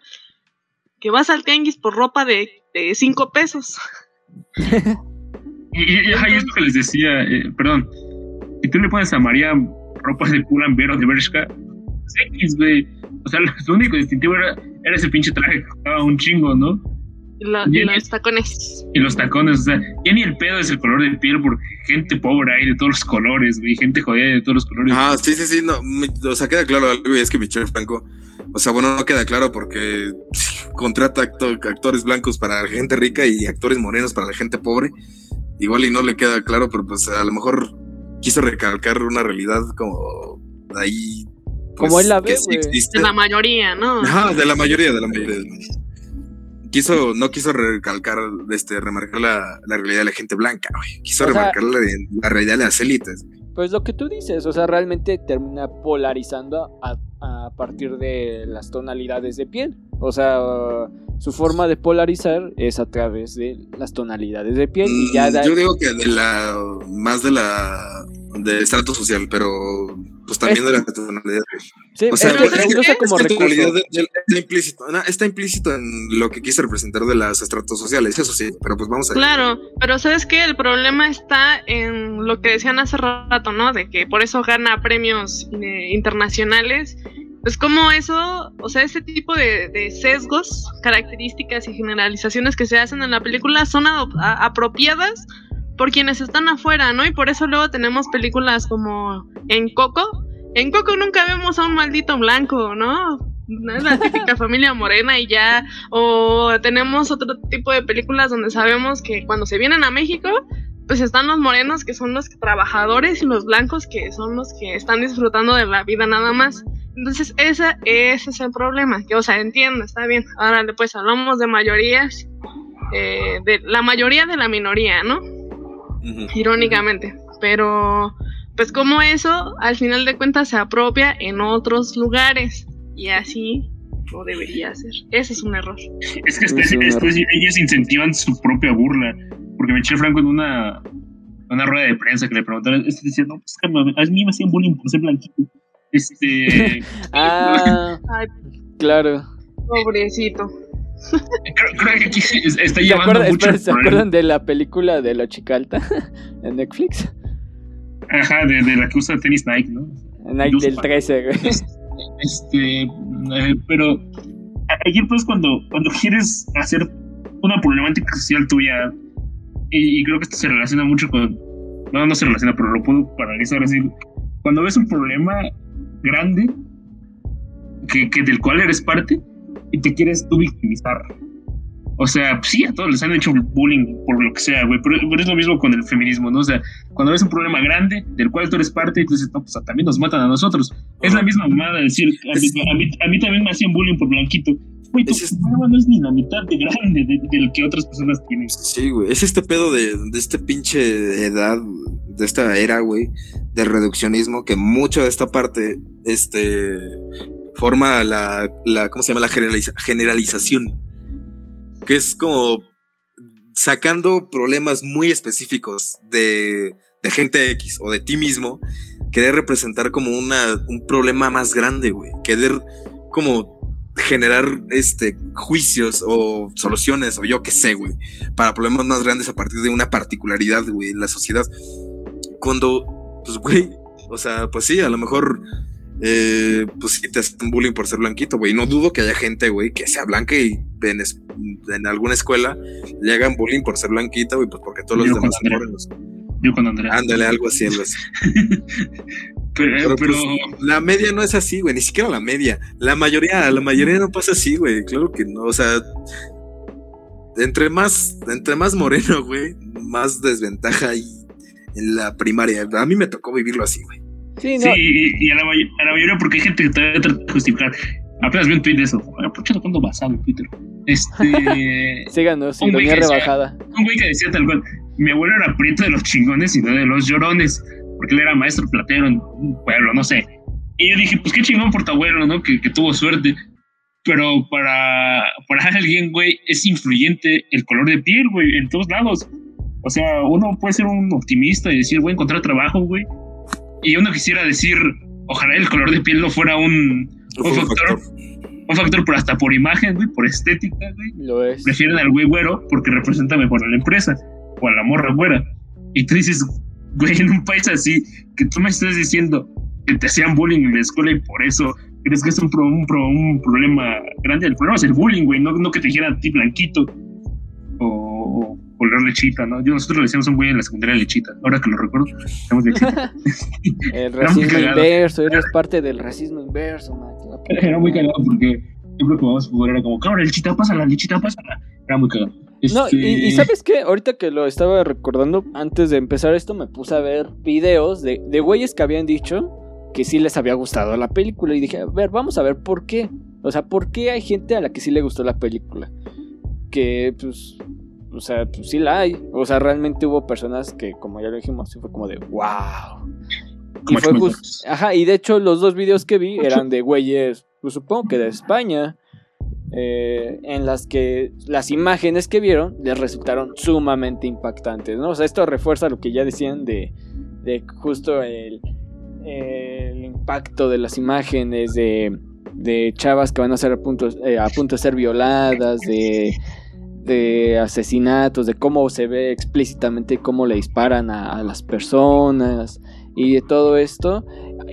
que vas al tianguis por ropa de, de cinco pesos. Y, y, ajá, y es lo que les decía, eh, perdón. Si tú le pones a María ropa de Pull&Bear o de Bershka, X, güey. O sea, lo único distintivo era, era ese pinche traje que costaba un chingo, ¿no? Y, los tacones. Y los tacones, o sea, ya ni el pedo es el color de piel, porque gente pobre hay de todos los colores, güey, gente jodida de todos los colores. Ah, sí, sí, sí, no, mi- o sea, queda claro algo y es que Michel Franco, o sea, bueno, no queda claro porque contrata acto- actores blancos para la gente rica y actores morenos para la gente pobre, igual y no le queda claro, pero pues a lo mejor quiso recalcar una realidad como de ahí. pues, Como él la ve, sí. De la mayoría, ¿no? Ajá, de la mayoría, de la mayoría. de la mayoría. Quiso, no quiso recalcar, este, remarcar la, la realidad de la gente blanca, güey. Quiso O sea- remarcar la, la realidad de las élites. Pues lo que tú dices, o sea, realmente termina polarizando a, a partir de las tonalidades de piel. O sea, su forma de polarizar es a través de las tonalidades de piel y ya Mm, da- Yo digo que de la más de la del estrato social, pero pues también de la tonalidad. Sí, O sea, es que es se que- usa como es que en recurso. realidad de- de- está implícito, no, está implícito en lo que quise representar de las estratos sociales, eso sí, pero pues vamos a Claro, pero ¿sabes qué? El problema está en lo que decían hace rato, ¿no? De que por eso gana premios eh, internacionales. Pues como eso, o sea, ese tipo de, de sesgos, características y generalizaciones que se hacen en la película son a- apropiadas por quienes están afuera, ¿no? Y por eso luego tenemos películas como En Coco. En Coco nunca vemos a un maldito blanco, ¿no? No es la típica familia morena y ya. O tenemos otro tipo de películas donde sabemos que cuando se vienen a México, pues están los morenos que son los trabajadores y los blancos que son los que están disfrutando de la vida nada más. Entonces, ese, ese es el problema. Que, o sea, entiendo, está bien. Ahora pues hablamos de mayorías, eh, de la mayoría de la minoría, ¿no? Irónicamente. Pero, pues como eso, al final de cuentas, se apropia en otros lugares. Y así no debería ser. Ese es un error. Es que Es después, un después ellos incentivan su propia burla. Porque me eché Franco en una, una rueda de prensa que le preguntaron, este decía, no, pues que a mí me hacían bullying por ser blanquito. Este, Ah, Ay, claro. pobrecito. creo, creo que aquí se- está ¿Se llevando acuerdan, mucho espera, ¿se acuerdan de la película de la chica alta en Netflix? Ajá, de, de la que usa tenis Nike, ¿no? Yo del sé. 13, güey. Este, eh, pero a- ayer pues cuando, cuando quieres hacer una problemática social tuya, y, y creo que esto se relaciona mucho con, no, no se relaciona, pero lo puedo paralizar así, cuando ves un problema grande, que, que del cual eres parte, y te quieres tú victimizar. O sea, sí, a todos les han hecho bullying por lo que sea, güey, pero, pero es lo mismo con el feminismo, ¿no? O sea, cuando ves un problema grande del cual tú eres parte y tú dices, no, pues también nos matan a nosotros. Es la misma mamada decir, a mí, a mí- a mí también me hacían bullying por blanquito. Güey, Es este- no es ni la mitad de grande de- del que otras personas tienen. Sí, güey. Es este pedo de, de este pinche edad, de esta era, güey, del reduccionismo, que mucha de esta parte, este, forma la, la ¿cómo se llama? La generaliza- generalización. Que es como sacando problemas muy específicos de, de gente X o de ti mismo, querer representar como una, un problema más grande, güey. Querer como generar este juicios o soluciones o yo qué sé, güey, para problemas más grandes a partir de una particularidad, güey, en la sociedad. Cuando, pues, güey, o sea, pues sí, a lo mejor, eh, pues sí te hacen bullying por ser blanquito, güey. No dudo que haya gente, güey, que sea blanca y en, es- en alguna escuela le hagan bullying por ser blanquita, güey, pues porque todos los Yo demás con son morenos. Yo con Andrea. Ándale, algo así, algo así. pero, Pero, pero- pues, la media no es así, güey, ni siquiera la media. La mayoría, la mayoría no pasa así, güey. Claro que no, o sea, entre más, entre más moreno, güey, más desventaja hay en la primaria. A mí me tocó vivirlo así, güey. Sí, no. Sí, y, y a, la, may- a la mayoría, porque hay gente que todavía trata de justificar. Apenas vi un tweet de eso. Bueno, ¿Por qué no cuando basado en Twitter? Este. Síganos, sea- rebajada. un güey que decía tal cual: Mi abuelo era prieto de los chingones y no de los llorones. Porque él era maestro platero en un pueblo, no sé. Y yo dije: Pues qué chingón por tu abuelo, ¿no? Que, que tuvo suerte. Pero para, para alguien, güey, es influyente el color de piel, güey, en todos lados. O sea, uno puede ser un optimista y decir, voy a encontrar trabajo, güey. Y uno quisiera decir, ojalá el color de piel no fuera un, un factor, un factor, pero hasta por imagen, güey, por estética, güey. Lo es. Prefieren al güey güero porque representa mejor a la empresa o a la morra güera. Y tú dices, güey, en un país así, que tú me estás diciendo que te hacían bullying en la escuela y por eso crees que es un, pro- un, pro- un problema grande. El problema es el bullying, güey, no, no que te dijeran a ti blanquito o, o color lechita, ¿no? Yo nosotros le decíamos a un güey en la secundaria lechita. Ahora que lo recuerdo. El racismo inverso, eres parte del racismo inverso, man. Era muy cagado porque siempre que vamos a jugar era como, cabrón, lechita, pásala, lechita, pásala. Era muy cagado. No, y, y Este, ¿sabes qué? Ahorita que lo estaba recordando, antes de empezar esto, me puse a ver videos de, de güeyes que habían dicho que sí les había gustado la película. Y dije, a ver, vamos a ver por qué. O sea, ¿por qué hay gente a la que sí le gustó la película? Que, pues, o sea, pues sí la hay. O sea, realmente hubo personas que, como ya lo dijimos, sí fue como de, wow. Y fue Ajá, y de hecho los dos videos que vi eran de güeyes, pues supongo que de España, eh, en las que las imágenes que vieron les resultaron sumamente impactantes, ¿no? O sea, esto refuerza lo que ya decían de, de justo el, impacto de las imágenes de, de chavas que van a ser a punto, eh, a punto de ser violadas, de, de asesinatos, de cómo se ve explícitamente cómo le disparan a, las personas y de todo esto.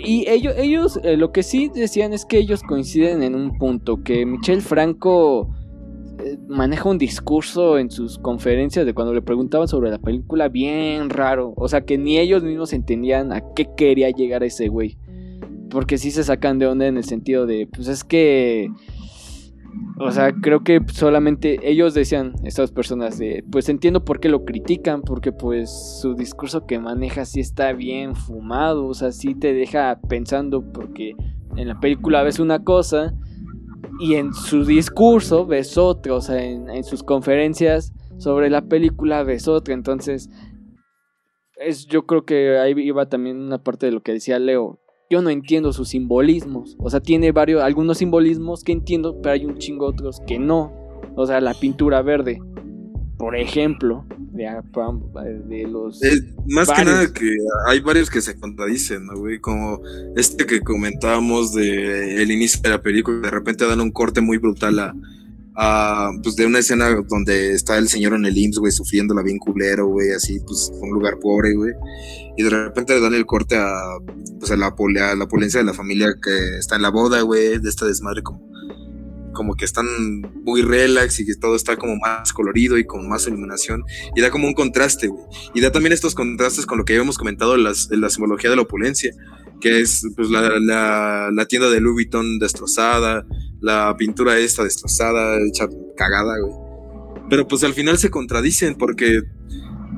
Y ellos, ellos eh, lo que sí decían es que ellos coinciden en un punto, que Michel Franco eh, maneja un discurso en sus conferencias de cuando le preguntaban sobre la película bien raro. O sea, que ni ellos mismos entendían a qué quería llegar ese güey. Porque sí se sacan de onda en el sentido de, pues es que... O sea, creo que solamente ellos decían, estas personas, pues entiendo por qué lo critican, porque pues su discurso que maneja sí está bien fumado, o sea, sí te deja pensando, porque en la película ves una cosa y en su discurso ves otra, o sea, en, en sus conferencias sobre la película ves otra, entonces es, yo creo que ahí iba también una parte de lo que decía Leo, yo no entiendo sus simbolismos. O sea, tiene varios, algunos simbolismos que entiendo, pero hay un chingo otros que no. O sea, la pintura verde, por ejemplo, de, de los. Es, más varios. que nada que hay varios que se contradicen, ¿no, güey? Como este que comentábamos de el inicio de la película, de repente dan un corte muy brutal a. a pues de una escena donde está el señor en el IMSS, güey, sufriéndola bien culero, güey, así, pues, un lugar pobre, güey. Y de repente le dan el corte a, pues a la, a la polencia de la familia que está en la boda, güey, de esta desmadre como, como que están muy relax y que todo está como más colorido y con más iluminación. Y da como un contraste, güey. Y da también estos contrastes con lo que habíamos comentado en, las, en la simbología de la opulencia, que es pues la, la, la, tienda de Louis Vuitton destrozada, la pintura esta destrozada, hecha cagada, güey. Pero pues al final se contradicen porque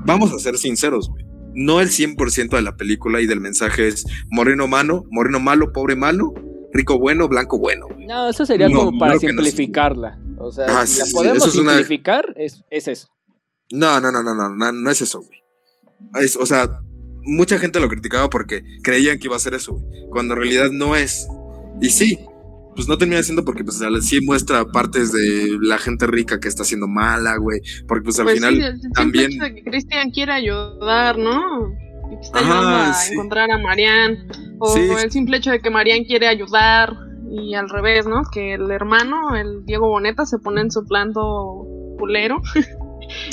vamos a ser sinceros, güey no el 100% de la película y del mensaje es moreno malo, moreno malo, pobre malo, rico bueno, blanco bueno. No, eso sería no, como para simplificarla. No o sea, ah, si la podemos eso simplificar, es, una... es, es, eso. No, no, no, no, no, no, no es eso, güey. Es, o sea, mucha gente lo criticaba porque creían que iba a ser eso, cuando en realidad no es. Y sí, pues no termina siendo porque pues sí muestra partes de la gente rica que está siendo mala, güey, porque pues al pues final sí, el también hecho de que Cristian quiere ayudar, ¿no? Y que está ayudando a sí. encontrar a Marianne o Sí. el simple hecho de que Marianne quiere ayudar y al revés, ¿no? Que el hermano, el Diego Boneta se pone en su planto culero.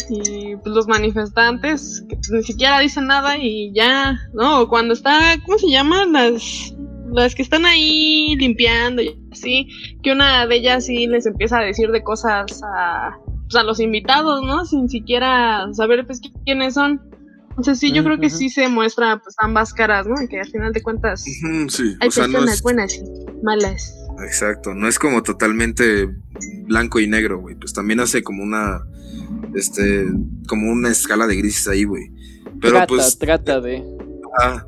Y pues, los manifestantes que pues, ni siquiera dicen nada y ya, ¿no? Cuando está, ¿cómo se llaman? Las, las que están ahí limpiando y así, que una de ellas sí les empieza a decir de cosas a, pues, a los invitados, ¿no? Sin siquiera saber pues quiénes son. Entonces sí, yo creo que sí se muestra pues ambas caras, ¿no? Que al final de cuentas sí, hay o sea, no personas es, buenas y malas. exacto, no es como totalmente blanco y negro, güey, pues también hace como una, este, como una escala de grises ahí, güey. Pero trata, pues, trata de. ah,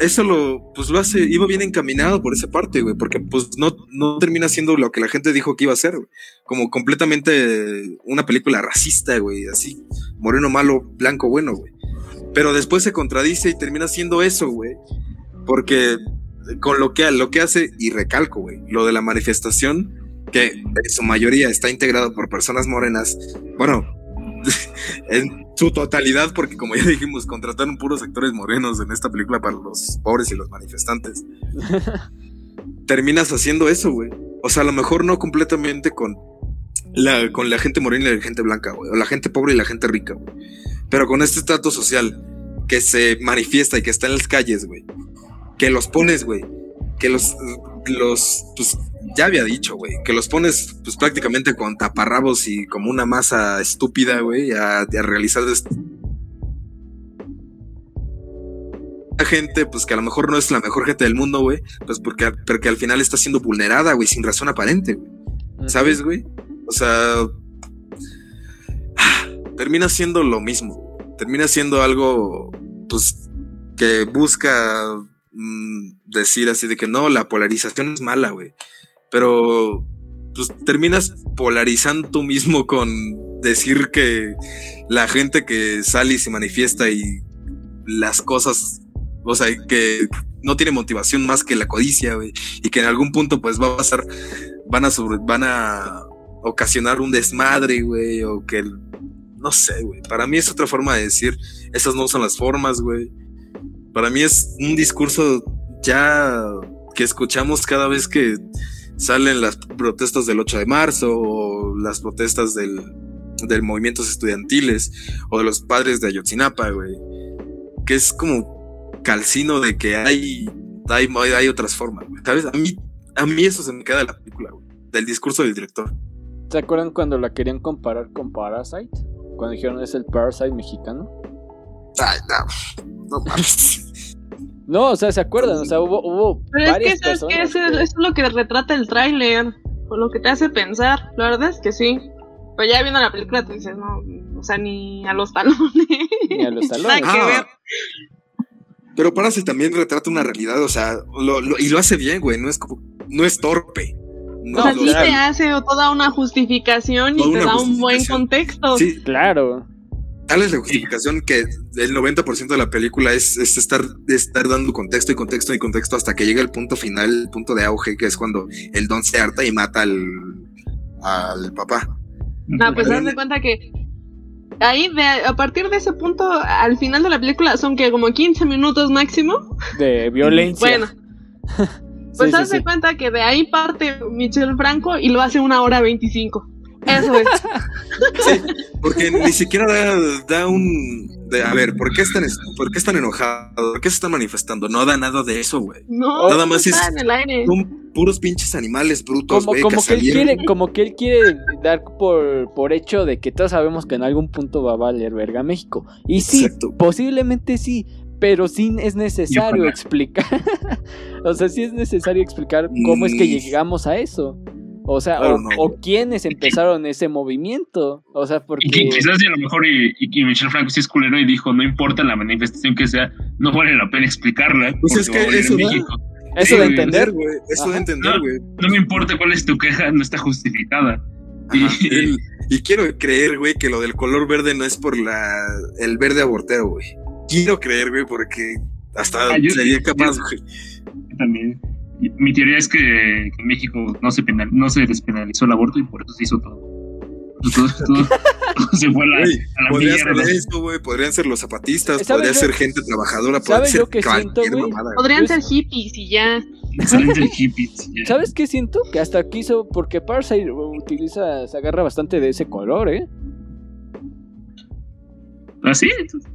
eso lo, pues lo hace, iba bien encaminado por esa parte, güey, porque pues no, no termina siendo lo que la gente dijo que iba a ser, güey. Como completamente una película racista, güey, así, moreno malo, blanco bueno, güey. Pero después se contradice y termina siendo eso, güey. Porque con lo que, lo que hace, y recalco, güey, lo de la manifestación, que en su mayoría está integrado por personas morenas, bueno, en su totalidad, porque como ya dijimos, contrataron puros sectores morenos en esta película para los pobres y los manifestantes. Terminas haciendo eso, güey. O sea, a lo mejor no completamente con la, con la gente morena y la gente blanca, güey. O la gente pobre y la gente rica, güey. Pero con este estatus social que se manifiesta y que está en las calles, güey. Que los pones, güey. Que los, los, pues, ya había dicho, güey. Que los pones, pues, prácticamente con taparrabos y como una masa estúpida, güey, a, a realizar esto. La gente, pues, que a lo mejor no es la mejor gente del mundo, güey. Pues, porque, porque al final está siendo vulnerada, güey, sin razón aparente, güey. ¿Sabes, güey? O sea, termina siendo lo mismo. Termina siendo algo, pues, que busca mm, decir así de que no, la polarización es mala, güey. Pero, pues, terminas polarizando tú mismo con decir que la gente que sale y se manifiesta y las cosas, o sea, que no tiene motivación más que la codicia, güey. Y que en algún punto, pues, va a pasar, van a sobre, van a ocasionar un desmadre, güey, o que no sé, güey. Para mí es otra forma de decir, esas no son las formas, güey. Para mí es un discurso ya que escuchamos cada vez que salen las protestas del 8 de marzo o las protestas del, del movimientos estudiantiles o de los padres de Ayotzinapa, güey. Que es como calcino de que hay, hay, hay otras formas, güey. ¿Sabes? A mí, a mí eso se me queda de la película, güey. Del discurso del director. ¿Se acuerdan cuando la querían comparar con Parasite? Cuando dijeron es el Parasite mexicano. Ay, no. No mames. No, o sea, ¿se acuerdan? O sea, hubo, hubo Pero es que varias eso es, que personas. eso, es- eso es lo que retrata el tráiler, o lo que te hace pensar. La verdad es que sí. Pero ya viendo la película te dices, no, o sea, ni a los talones. Ni a los Nada talones. que Ah, ver. Pero también retrata una realidad, o sea, lo- lo- y lo hace bien, güey. No es, como- no es torpe. No, O sea, sí te hace toda una justificación y te da un buen contexto. Sí, Claro. Tal es la justificación que el 90% de la película es, es estar, estar dando contexto y contexto y contexto hasta que llega el punto final, el punto de auge, que es cuando el don se harta y mata al, al papá. No, pues haz de cuenta que ahí, de, a partir de ese punto, al final de la película, son que como 15 minutos máximo. De violencia. Bueno, pues sí, haz de sí. cuenta que de ahí parte Michelle Franco y lo hace una hora 25. Eso es. Porque ni siquiera da, da un... De, a ver, ¿por qué, están, es- ¿por qué están enojados? ¿Por qué se están manifestando? No da nada de eso, güey. No, Nada más está es- en el aire. Son puros pinches animales brutos, Como, güey, como que él quiere, como que él quiere dar por, por hecho de que todos sabemos que en algún punto va a valer verga México. Y sí, Exacto. posiblemente sí, pero sí es necesario explicar. o sea, sí es necesario explicar cómo es que llegamos a eso. O sea, Claro, o, no. o quiénes empezaron ese movimiento. O sea, Y que porque. quizás y a lo mejor y, y Michel Franco sí es culero y dijo, no importa la manifestación que sea, no vale la pena explicarla. Pues es que eso da. Eso Sí, de de entender. güey. Eso de entender, güey. No me importa cuál es tu queja, no está justificada. Ajá, Y- el- y quiero creer, güey, que lo del color verde no es por la el verde abortero, güey. Quiero creer, güey, porque hasta Ah, yo- sería capaz, güey. También. Mi teoría es que, que en México no se, penal, no se despenalizó el aborto y por eso se hizo todo. Todo, todo- todo se fue a la, Güey, a la Podría ser mierda. eso, güey. Podrían ser los zapatistas, ¿Sabes podría yo- ser gente trabajadora, podría ¿sabes ser qué siento, mamada. Podrían ser hippies y ya. ¿Sabes qué siento? Que hasta quiso. Porque Parasite utiliza. Se agarra bastante de ese color, ¿eh? ¿Ah, sí?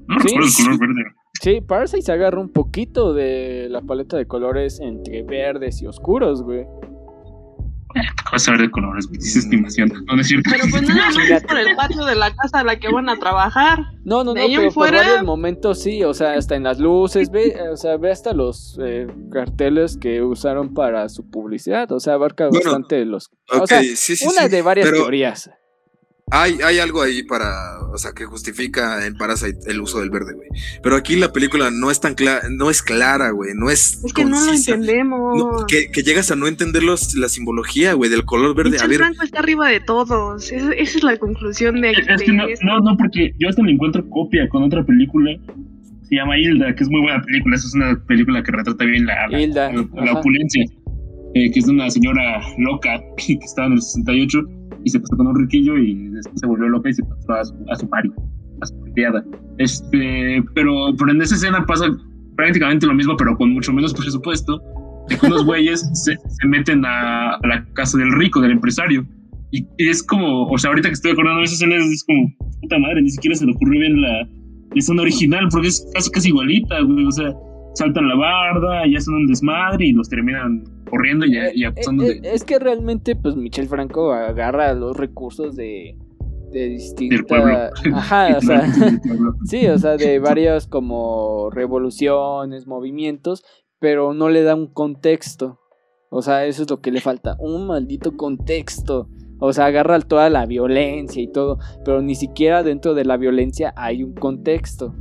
No Sí. recuerdo el color verde. Sí, Parasite se agarra un poquito de la paleta de colores entre verdes y oscuros, güey. Vas a ver de colores, güey. Es estimación. No, no es cierto. Pero pues nada más es por el patio de la casa a la que van a trabajar. No, no, De no, en pero fuera- por varios momentos sí, o sea, hasta en las luces, ve, o sea, ve hasta los eh, carteles que usaron para su publicidad, o sea, abarca Bueno, bastante los... o Ok, sea, sí, sí, una sí, de varias pero teorías. Hay, hay algo ahí para, o sea, que justifica en Parasite el uso del verde, güey. Pero aquí la película no es tan clara, no es clara, güey, no es Es que no lo entendemos. No, que, que llegas a no entender los, la simbología, güey, del color verde. A Michel ver, Franco está arriba de todos. Es- esa es la conclusión de, Es de que no, esto. no, no, porque yo hasta me encuentro copia con otra película. Se llama Hilda, que es muy buena película. Esa es una película que retrata bien la, la, Hilda, la- la ajá. opulencia. eh, que es de una señora loca que estaba en el 68 y se pasó con un riquillo y después se volvió loca y se pasó a su, a su pari, a su criada. Este, pero, pero en esa escena pasa prácticamente lo mismo, pero con mucho menos presupuesto. De que unos güeyes se, se meten a, a la casa del rico, del empresario. Y, y es como, o sea, ahorita que estoy acordando de esa escena, es como, puta madre, ni siquiera se le ocurrió bien la, la escena original, porque es casi casi igualita, güey. O sea, saltan la barda y hacen un desmadre y los terminan corriendo y, y Eh, acusando eh, de. Es que realmente, pues, Michel Franco agarra los recursos de, de Del pueblo. distintas... Ajá, o sea... Sí, o sea, de varias como revoluciones, movimientos, pero no le da un contexto. O sea, eso es lo que le falta, un maldito contexto. O sea, agarra toda la violencia y todo, pero ni siquiera dentro de la violencia hay un contexto.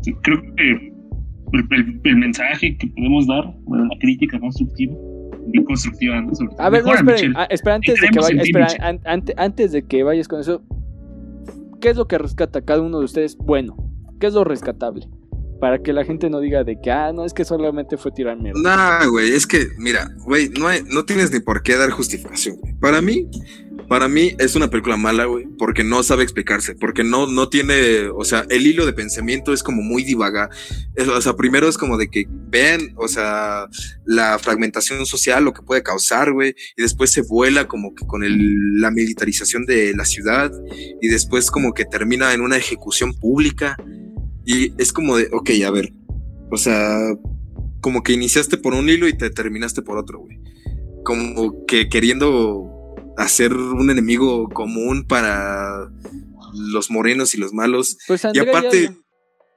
Sí, Creo que el, el- el mensaje que podemos dar, bueno, la crítica constructiva, constructiva, ¿no? Sobre. A ver, no, esperen, ah, espera, antes de que vaya, espera, an- ante- antes de que vayas con eso, ¿qué es lo que rescata cada uno de ustedes? Bueno, ¿qué es lo rescatable? Para que la gente no diga de que, ah, no, es que solamente fue tirar mierda. Nah, güey, es que, mira, güey, no, hay- no tienes ni por qué dar justificación. güey. Para mí, Para mí es una película mala, güey, porque no sabe explicarse, porque no, no tiene, o sea, el hilo de pensamiento es como muy divaga. O sea, primero es como de que vean, o sea, la fragmentación social, lo que puede causar, güey, y después se vuela como que con el- la militarización de la ciudad, y después como que termina en una ejecución pública, y es como de, ok, a ver, o sea, como que iniciaste por un hilo y te terminaste por otro, güey. Como que queriendo hacer un enemigo común para los morenos y los malos. Pues Y ya- aparte,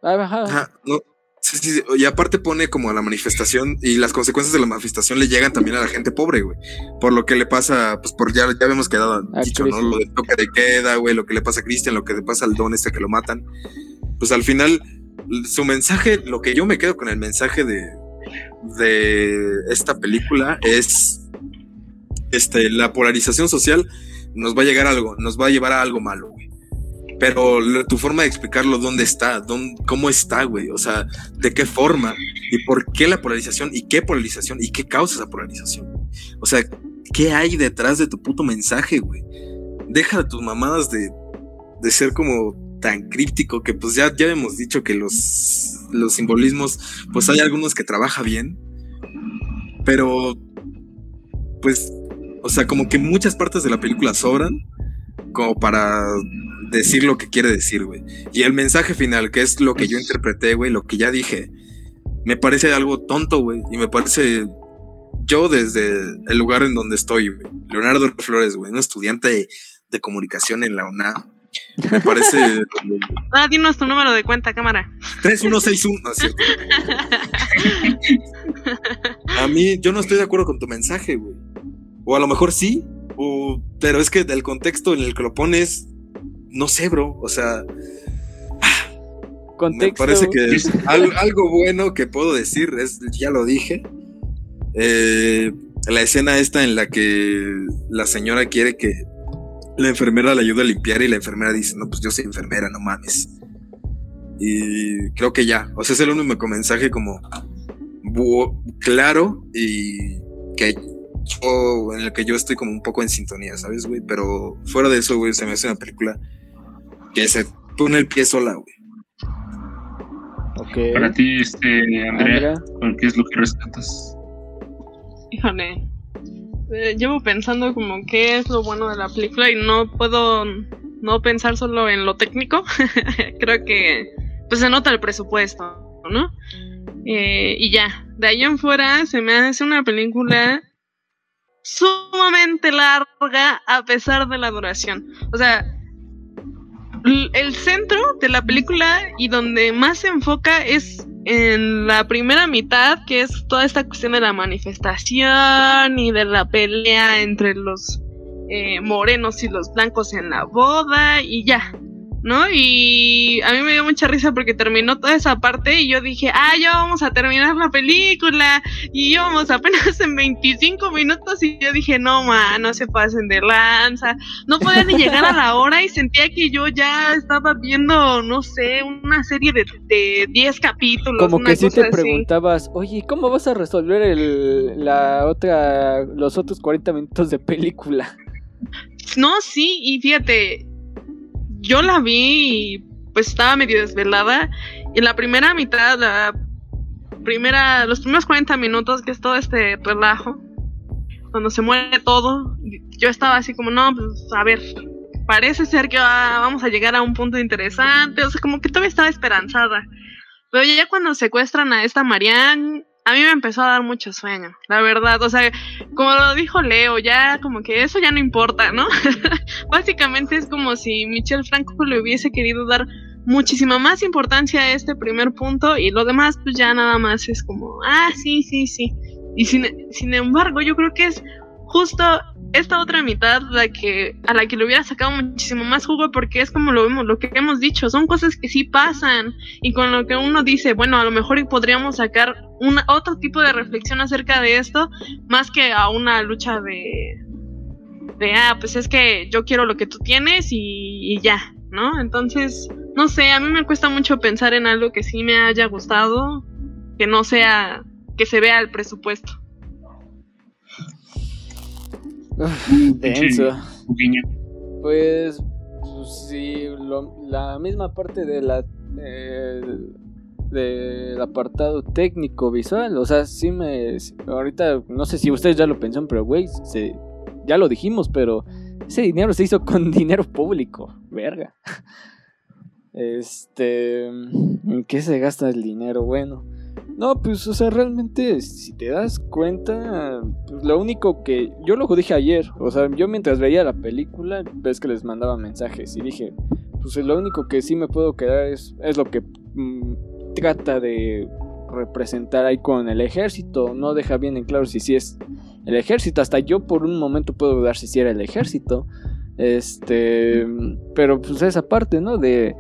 Ah, ajá. ajá, no, sí, sí, sí, y aparte pone como a la manifestación y las consecuencias de la manifestación le llegan también a la gente pobre, güey. Por lo que le pasa, pues por ya, ya habíamos quedado A dicho, ¿no? Lo del toque de queda, güey, lo que le pasa a Cristian, lo que le pasa al don este que lo matan. Pues al final, su mensaje, lo que yo me quedo con el mensaje de, de esta película es este, la polarización social nos va a llegar a algo, nos va a llevar a algo malo, güey. Pero tu forma de explicarlo, ¿dónde está? ¿Dónde, ¿Cómo está, güey? O sea, ¿de qué forma? ¿Y por qué la polarización? ¿Y qué polarización? ¿Y qué causa esa polarización? O sea, ¿qué hay detrás de tu puto mensaje, güey? Deja de tus mamadas de, de ser como tan críptico que pues ya, ya hemos dicho que los, los simbolismos, pues hay algunos que trabaja bien, pero pues, o sea, como que muchas partes de la película sobran como para decir lo que quiere decir, güey. Y el mensaje final, que es lo que yo interpreté, güey, lo que ya dije, me parece algo tonto, güey, y me parece yo desde el lugar en donde estoy, güey, Leonardo Flores, güey, un estudiante de, de comunicación en la UNAM. Me parece Ah, dinos tu número de cuenta, cámara. 3161, no es cierto. A mí, yo no estoy de acuerdo con tu mensaje, güey. O a lo mejor sí, o- pero es que del contexto en el que lo pones, no sé, bro. O sea, me Contexto. parece que al- algo bueno que puedo decir es, ya lo dije, eh, la escena esta en la que la señora quiere que la enfermera le ayude a limpiar y la enfermera dice, no, pues yo soy enfermera, no mames. Y creo que ya, o sea, es el único mensaje como claro y que yo, en el que yo estoy como un poco en sintonía, ¿sabes, güey? Pero fuera de eso, güey, se me hace una película que se pone el pie sola, güey. Ok. Para ti, este, Andrea, Andrea. ¿con ¿qué es lo que rescatas? Híjole. Eh, llevo pensando como qué es lo bueno de la película y no puedo no pensar solo en lo técnico. Creo que pues se nota el presupuesto, ¿no? Eh, y ya, de ahí en fuera se me hace una película sumamente larga a pesar de la duración. O sea, el centro de la película y donde más se enfoca es en la primera mitad, que es toda esta cuestión de la manifestación y de la pelea entre los eh, morenos y los blancos en la boda y ya, ¿no? Y a mí me dio mucha risa porque terminó toda esa parte y yo dije, ah, ya vamos a terminar la película y íbamos apenas en 25 minutos y yo dije, no, ma, no se pasen de lanza. No podía ni llegar a la hora y sentía que yo ya estaba viendo, no sé, una serie de, de 10 capítulos. Como una que sí cosa te así. preguntabas, oye, ¿cómo vas a resolver el, la otra, los otros 40 minutos de película? No, sí, y fíjate, yo la vi y pues estaba medio desvelada. Y la primera mitad, la primera, los primeros 40 minutos, que es todo este relajo, cuando se muere todo, yo estaba así como, no, pues a ver, parece ser que vamos a llegar a un punto interesante, o sea, como que todavía estaba esperanzada. Pero ya cuando secuestran a esta Marianne, a mí me empezó a dar mucho sueño, la verdad, o sea, como lo dijo Leo, ya como que eso ya no importa, ¿no? Básicamente es como si Michel Franco le hubiese querido dar muchísima más importancia a este primer punto y lo demás pues ya nada más es como, ah, sí, sí, sí. Y sin, sin embargo yo creo que es justo esta otra mitad la que a la que le hubiera sacado muchísimo más jugo porque es como lo vemos, lo que hemos dicho, son cosas que sí pasan y con lo que uno dice, bueno, a lo mejor podríamos sacar una, otro tipo de reflexión acerca de esto más que a una lucha de de ah, pues es que yo quiero lo que tú tienes y, y ya, ¿no? Entonces, no sé, a mí me cuesta mucho pensar en algo que sí me haya gustado, que no sea que se vea el presupuesto. Uf, denso. Pues, pues sí, lo- la misma parte de la eh, del apartado técnico visual, o sea, sí me ahorita no sé si ustedes ya lo pensaron, pero güey, se- ya lo dijimos, pero ese dinero se hizo con dinero público, verga. Este, ¿en qué se gasta el dinero? Bueno, no, pues, o sea, realmente, si te das cuenta, pues lo único que. Yo lo dije ayer, o sea, yo mientras veía la película, ves que les mandaba mensajes y dije, pues lo único que sí me puedo quedar es, es lo que mm, trata de representar ahí con el ejército. No deja bien en claro si sí es el ejército. Hasta yo por un momento puedo dudar si sí era el ejército. Este, pero pues esa parte, ¿no? De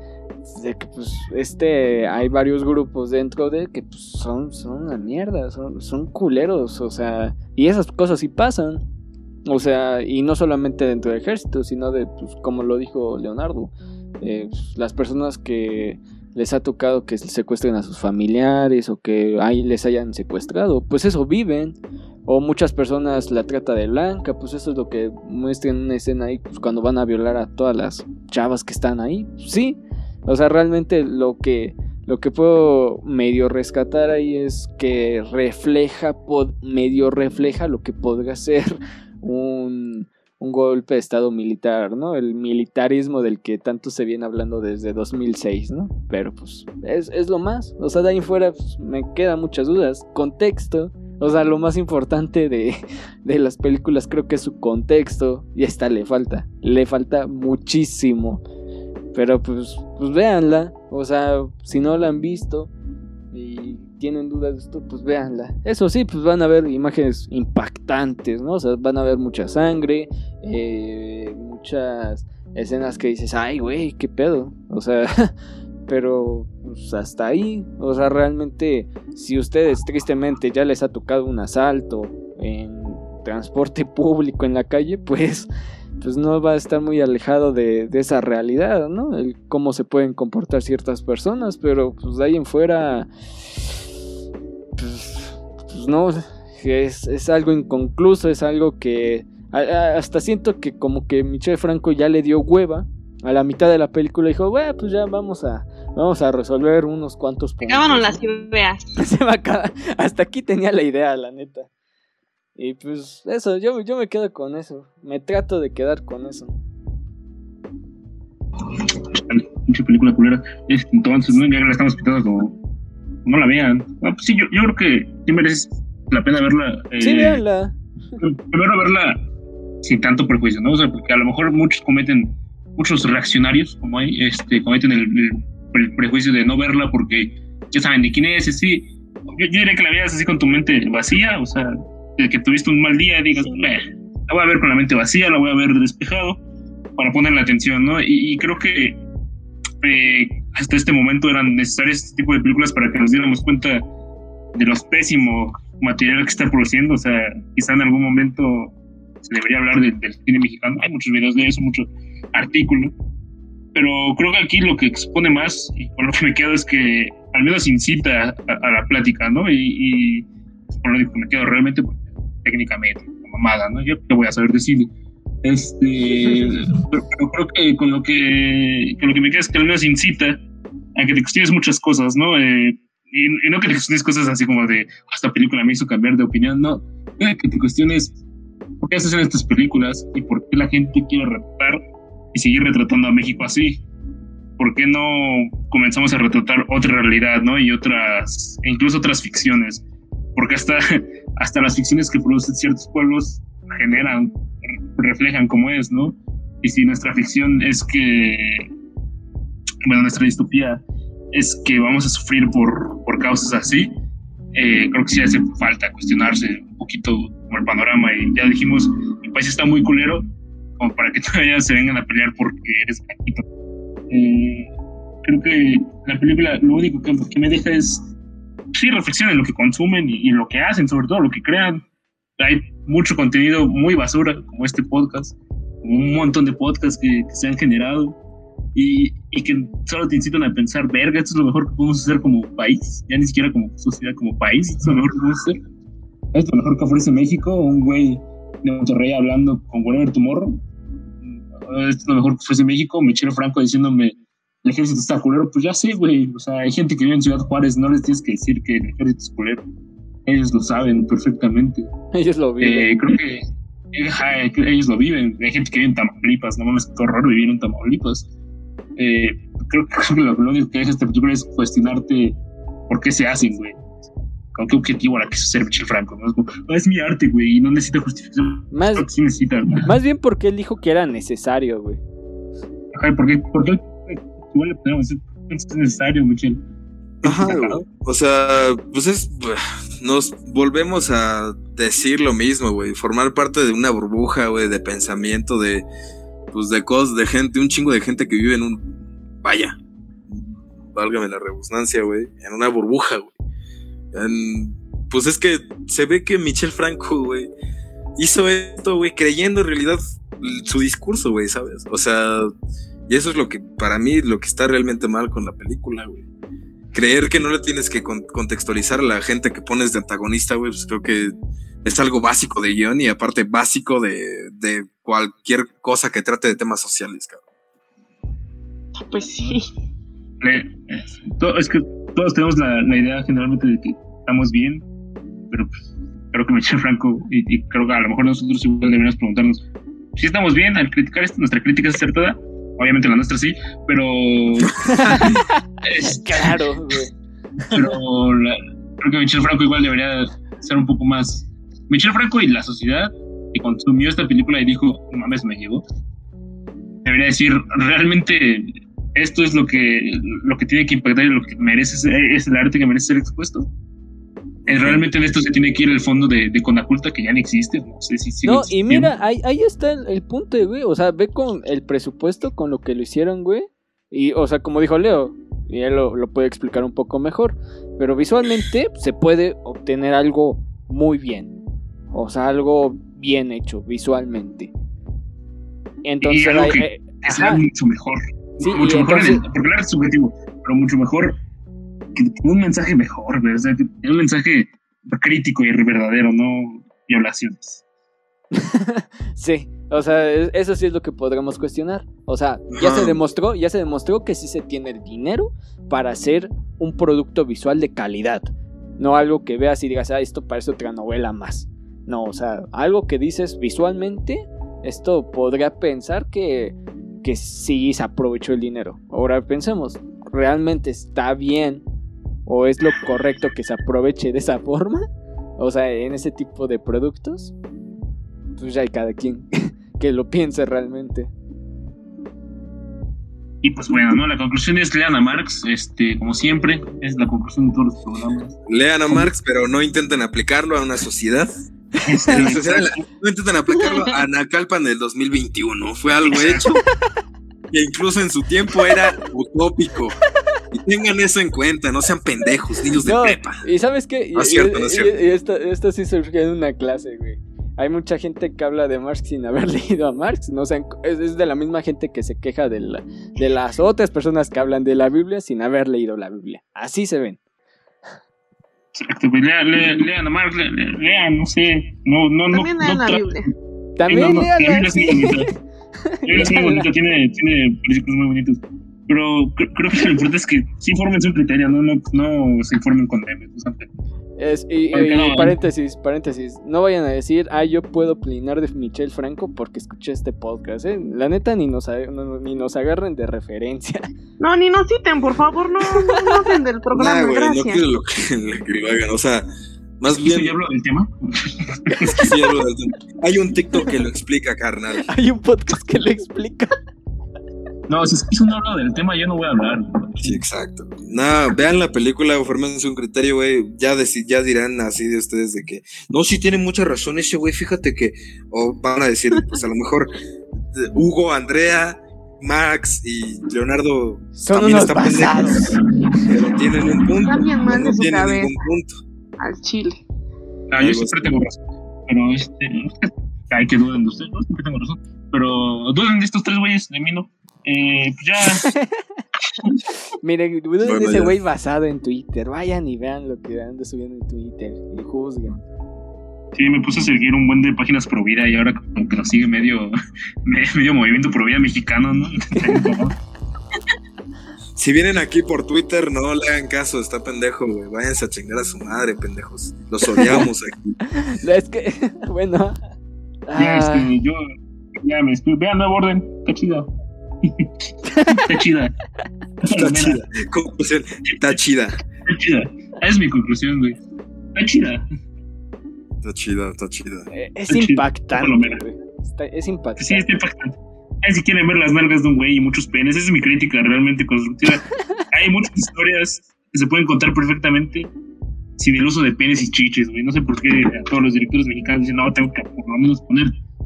de que pues este hay varios grupos dentro de que pues, son son una mierda, son, son culeros, o sea, y esas cosas sí pasan. O sea, y no solamente dentro del ejército, sino de pues como lo dijo Leonardo, eh, las personas que les ha tocado que secuestren a sus familiares o que ahí les hayan secuestrado, pues eso viven. O muchas personas la trata de blanca, pues eso es lo que muestran en una escena ahí, pues cuando van a violar a todas las chavas que están ahí. Sí, o sea, realmente lo que, lo que puedo medio rescatar ahí es que refleja, medio refleja lo que podría ser un, un golpe de estado militar, ¿no? El militarismo del que tanto se viene hablando desde 2006, ¿no? Pero pues es, es lo más. O sea, de ahí fuera pues, me quedan muchas dudas. Contexto. O sea, lo más importante de, de las películas creo que es su contexto. Y esta le falta. Le falta muchísimo. Pero pues, pues véanla. O sea, si no la han visto y tienen dudas de esto, pues véanla. Eso sí, pues van a ver imágenes impactantes, ¿no? O sea, van a ver mucha sangre, eh, muchas escenas que dices, ay, güey, qué pedo. O sea, pero pues, hasta ahí. O sea, realmente, si ustedes tristemente ya les ha tocado un asalto en transporte público en la calle, pues pues no va a estar muy alejado de, de esa realidad, ¿no? El cómo se pueden comportar ciertas personas, pero pues de ahí en fuera, pues, pues no, es, es algo inconcluso, es algo que a- a- hasta siento que como que Michel Franco ya le dio hueva a la mitad de la película y dijo, bueno, pues ya vamos a, vamos a resolver unos cuantos puntos. Acábanos las ideas. Se va a acabar. Hasta aquí tenía la idea, la neta. Y pues eso, yo, yo me quedo con eso. Me trato de quedar con eso. Mucha película culera. Entonces, ¿no? ya que la estamos pitando como. No la vean. Ah, pues sí, yo, yo creo que sí merece la pena verla. eh, Sí, véanla. primero verla sin tanto prejuicio, ¿no? O sea, porque a lo mejor muchos cometen, muchos reaccionarios, como hay, este, cometen el, el- el prejuicio de no verla porque ya saben de quién es, así. Yo, yo diría que la veas así con tu mente vacía, o sea, de que tuviste un mal día y digas, "Meh, la voy a ver con la mente vacía, la voy a ver despejado, para ponerle atención, ¿no? Y, y creo que eh, hasta este momento eran necesarias este tipo de películas para que nos diéramos cuenta de los pésimo material que está produciendo, o sea, quizá en algún momento se debería hablar de- del cine mexicano. Hay muchos videos de eso, muchos artículos. Pero creo que aquí lo que expone más, y con lo que me quedo, es que al menos incita a, a la plática, ¿no? Y, y con lo único que me quedo realmente, pues, técnicamente, mamada, ¿no? Yo qué voy a saber de cine. Este, pero, pero creo que con lo que, con lo que me queda es que al menos incita a que te cuestiones muchas cosas, ¿no? Eh, y, y no que te cuestiones cosas así como de, "Ah, esta película me hizo cambiar de opinión, no. Que te cuestiones por qué se hacen estas películas y por qué la gente quiere retratar y seguir retratando a México así. ¿Por qué no comenzamos a retratar otra realidad, ¿no? Y otras, e incluso otras ficciones. Porque hasta, hasta las ficciones que producen ciertos pueblos generan, reflejan cómo es, ¿no? Y si nuestra ficción es que, bueno, nuestra distopía es que vamos a sufrir por, por causas así, eh, creo que sí hace falta cuestionarse un poquito como el panorama. Y ya dijimos, el país está muy culero, como para que todavía se vengan a pelear porque eres blanquito. Eh, creo que la película lo único que, que me deja es, sí, reflexión en lo que consumen y, y lo que hacen, sobre todo lo que crean. Hay mucho contenido muy basura, como este podcast, un montón de podcasts que, que se han generado y, y que solo te incitan a pensar, verga, esto es lo mejor que podemos hacer como país, ya ni siquiera como sociedad, como país, esto es lo mejor que podemos hacer. Esto es lo mejor que ofrece México, un güey de Monterrey hablando con Whatever Tomorrow. esto es lo mejor que ofrece México, Michelle Franco diciéndome, el ejército está culero, pues ya sé, güey, o sea, hay gente que vive en Ciudad Juárez, no les tienes que decir que el ejército es culero, ellos lo saben perfectamente. Ellos lo viven. Eh, creo que eh, que ellos lo viven, hay gente que vive en Tamaulipas, no mames, qué horror vivir en Tamaulipas. Eh, creo, creo que lo, lo único que deja esta película es cuestionarte por qué se hacen, güey. ¿Con qué objetivo la quiso hacer Michel Franco? ¿no? Es, como, "Ah, es mi arte, güey, y no necesita justificación. Más, sí necesita. bien porque él dijo que era necesario, güey. Ajá, ¿por qué? Le podemos decir, es necesario, Michel. Ajá. O sea, pues es. Nos volvemos a decir lo mismo, güey. Formar parte de una burbuja, güey, de pensamiento, de. Pues de cosas, de gente, un chingo de gente que vive en un. Vaya. Válgame la redundancia, güey. En una burbuja, güey. En- pues es que se ve que Michel Franco, güey, hizo esto, güey, creyendo en realidad su discurso, güey, ¿sabes? O sea, y eso es lo que, para mí, lo que está realmente mal con la película, güey creer que no le tienes que con- contextualizar a la gente que pones de antagonista, güey, pues creo que es algo básico de guion y aparte básico de, de cualquier cosa que trate de temas sociales, cabrón. Pues sí. Le- es, que todos tenemos la, la idea generalmente de que estamos bien, pero pues, creo que Michel Franco, y, y creo que a lo mejor nosotros igual deberíamos preguntarnos si estamos bien al criticar esto, nuestra crítica es acertada. Obviamente la nuestra sí, pero. es- Claro, güey. pero la- creo que Michel Franco igual debería ser un poco más. Michel Franco y la sociedad que consumió esta película y dijo, "No mames, me llegó. Debería decir, realmente esto es lo que, lo que tiene que impactar y lo que merece ser- es el arte que merece ser expuesto. Eh, Realmente en esto se tiene que ir el fondo de, de Conaculta que ya no existe. No sé si sigue No, y mira, ahí, ahí está el, el punto, güey. O sea, ve con el presupuesto, con lo que lo hicieron, güey. Y, o sea, como dijo Leo, y él lo, lo puede explicar un poco mejor. Pero visualmente se puede obtener algo muy bien. O sea, algo bien hecho visualmente. Entonces, algo ahí- que- eh, que sea ajá, mucho mejor. sí, mucho y mejor en entonces- el- porque el arte es subjetivo, pero mucho mejor que un mensaje mejor, güey, o sea, que tenga un mensaje crítico y verdadero, no violaciones. Sí, o sea, es- eso sí es lo que podremos cuestionar. O sea, ya se demostró, ya se demostró que sí se tiene el dinero para hacer un producto visual de calidad. No algo que veas y digas, ah, esto parece otra novela más. No, o sea, algo que dices visualmente, esto podría pensar que, que sí se aprovechó el dinero. Ahora pensemos, ¿realmente está bien o es lo correcto que se aproveche de esa forma? O sea, en ese tipo de productos pues ya hay cada quien que lo piense realmente. Y pues bueno, ¿no? La conclusión es lean a Marx, este, como siempre, es la conclusión de todos los programas. Lean a Marx, pero no intenten aplicarlo a una sociedad. En la sociedad no intenten aplicarlo a Nacalpan del 2021. Fue algo hecho que incluso en su tiempo era utópico. Y tengan eso en cuenta, no sean pendejos, niños de prepa. y sabes qué, No es Y- cierto, y- no es y- cierto. y esto, esto sí surgió en una clase, güey. Hay mucha gente que habla de Marx sin haber leído a Marx. No sé, es, es de la misma gente que se queja de, la- de las otras personas que hablan de la Biblia sin haber leído la Biblia. Así se ven. Exacto, pues, lean, lean, lean a Marx, lean, lean, lean, no sé, no, no, no. También lean no la Biblia. También Sí, no, no, léala, la Biblia. La Biblia es muy bonita, tiene, tiene versículos muy bonitos. Pero cre- creo que lo importante es que sí formen su criterio, no, no, no se informen con memes. o sea, Es- y, y- no- paréntesis, paréntesis. No vayan a decir, ah, yo puedo opinar de Michel Franco porque escuché este podcast. ¿eh? La neta, ni nos, a- no- ni nos agarren de referencia. No, ni nos citen, por favor, no, no, no hacen del programa, Nah, güey, no gracias. quiero lo que, lo que lo hagan. O sea, más ¿Viste bien. yo hablo del tema? es que sí hablo del tema. Hay un TikTok que lo explica, carnal. Hay un podcast que lo explica. No, si es que no hablo del tema, yo no voy a hablar. Sí, exacto. No, vean la película o formense un criterio, güey. Ya, ya dirán así de ustedes de que, no, sí tiene mucha razón ese güey, fíjate que, o van a decir, pues a lo mejor eh, Hugo, Andrea, Max y Leonardo Son también unos están pendejos, pero tienen un punto. No su tienen ningún punto. Al chile. No, yo siempre tengo razón. Pero este. Hay que duden de ustedes, ¿no? Siempre tengo razón. Pero duden de estos tres güeyes, de mí no. Eh, pues ya. Miren, de ese güey basado en Twitter. Vayan y vean lo que anda subiendo en Twitter y juzguen. Sí, me puse a seguir un buen de páginas pro vida y ahora como que lo sigue medio, medio movimiento pro vida mexicano, ¿no? Si vienen aquí por Twitter, no le hagan caso, está pendejo, güey. Váyanse a chingar a su madre, pendejos. Los odiamos aquí. Es que, bueno. Ya, ah, este, yo, ya me estoy, vean Nuevo Orden, está chida. Está chida. Está chida. Conclusión, está chida. Está chida. Es mi conclusión, güey. Está chida. Está chida, está chida. eh, es está chido, impactante. por lo menos. güey. Está- es impactante. Sí, está impactante. Ay, si quieren ver las nalgas de un güey y muchos penes, esa es mi crítica realmente constructiva. Hay muchas historias que se pueden contar perfectamente sin el uso de penes y chiches, güey. No sé por qué a todos los directores mexicanos dicen, no, tengo que por lo menos poner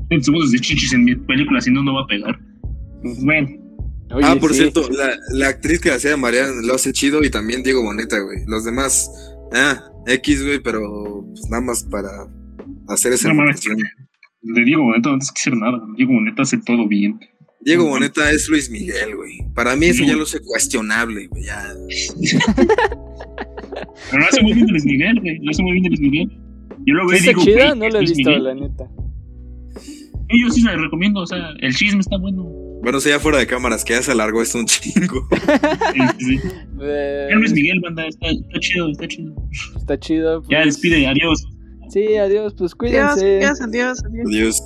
20 segundos de chichis en mi película, si no, no va a pegar. Pues bueno, Oye, ah, por sí. cierto, la, la actriz que hacía Mariana lo hace chido y también Diego Boneta, güey. Los demás, ah, X, güey, pero pues nada más para hacer esa No mames. de Diego Boneta no tienes que hacer nada. Diego Boneta hace todo bien. Diego Boneta es Luis Miguel, güey. Para mí eso ya lo hace cuestionable, güey. Ya. Pero lo hace muy bien de Luis Miguel, güey. Lo hace muy bien de Luis Miguel. Yo lo veo y ¿Está digo, chida? güey, No la he visto, Miguel. la neta. Y yo sí se la recomiendo, o sea, el chisme está bueno. Bueno, sea, ya fuera de cámaras, que ya se alargó esto un chingo. Sí, sí, sí. Eh, Luis Miguel, banda, está, está chido, está chido. Está chido. Ya pues. despide, adiós. Sí, adiós, pues Adiós, cuídense. adiós, adiós, adiós. Dios.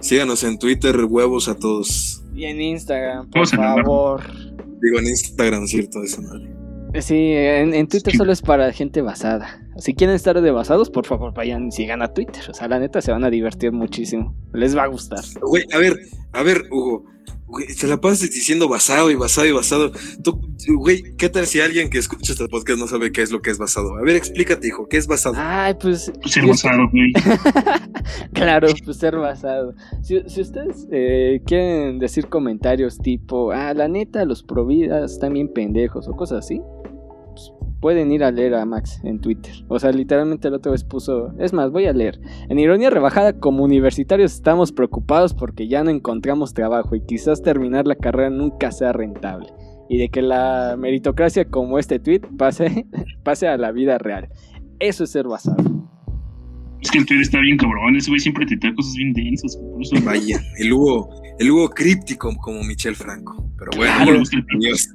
Síganos en Twitter, huevos a todos. Y en Instagram, por favor. Digo en Instagram, cierto, eso madre. Eh, Sí, en, en Twitter Sí. solo es para gente basada. Si quieren estar de basados, por favor vayan y sigan a Twitter. O sea, la neta se van a divertir muchísimo. Les va a gustar. Güey, a ver, a ver, Hugo. Güey, te la pasas diciendo basado y basado y basado. Tú, güey, ¿qué tal si alguien que escucha este podcast no sabe qué es lo que es basado? A ver, explícate, hijo, ¿qué es basado? Ay, pues. Pues ser basado, güey. Claro, pues ser basado. Si, si ustedes eh, quieren decir comentarios tipo, ah, la neta, los providas están bien pendejos o cosas así, pueden ir a leer a Max en Twitter. O sea, literalmente la otra vez puso, es más, voy a leer. En ironía rebajada, como universitarios estamos preocupados porque ya no encontramos trabajo y quizás terminar la carrera nunca sea rentable. Y de que la meritocracia como este tweet pase, pase a la vida real. Eso es ser basado. Es que el Twitter está bien cabrón, ese güey siempre te trae cosas bien densas. Vaya, el Hugo, el Hugo críptico como Michel Franco. Pero bueno. Adiós.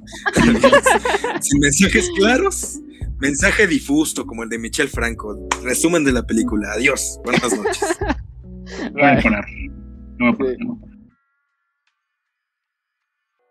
Sin mensajes claros, mensaje difuso como el de Michel Franco. Resumen de la película. Adiós. Buenas noches. No voy a parar. No voy a parar. no voy a parar.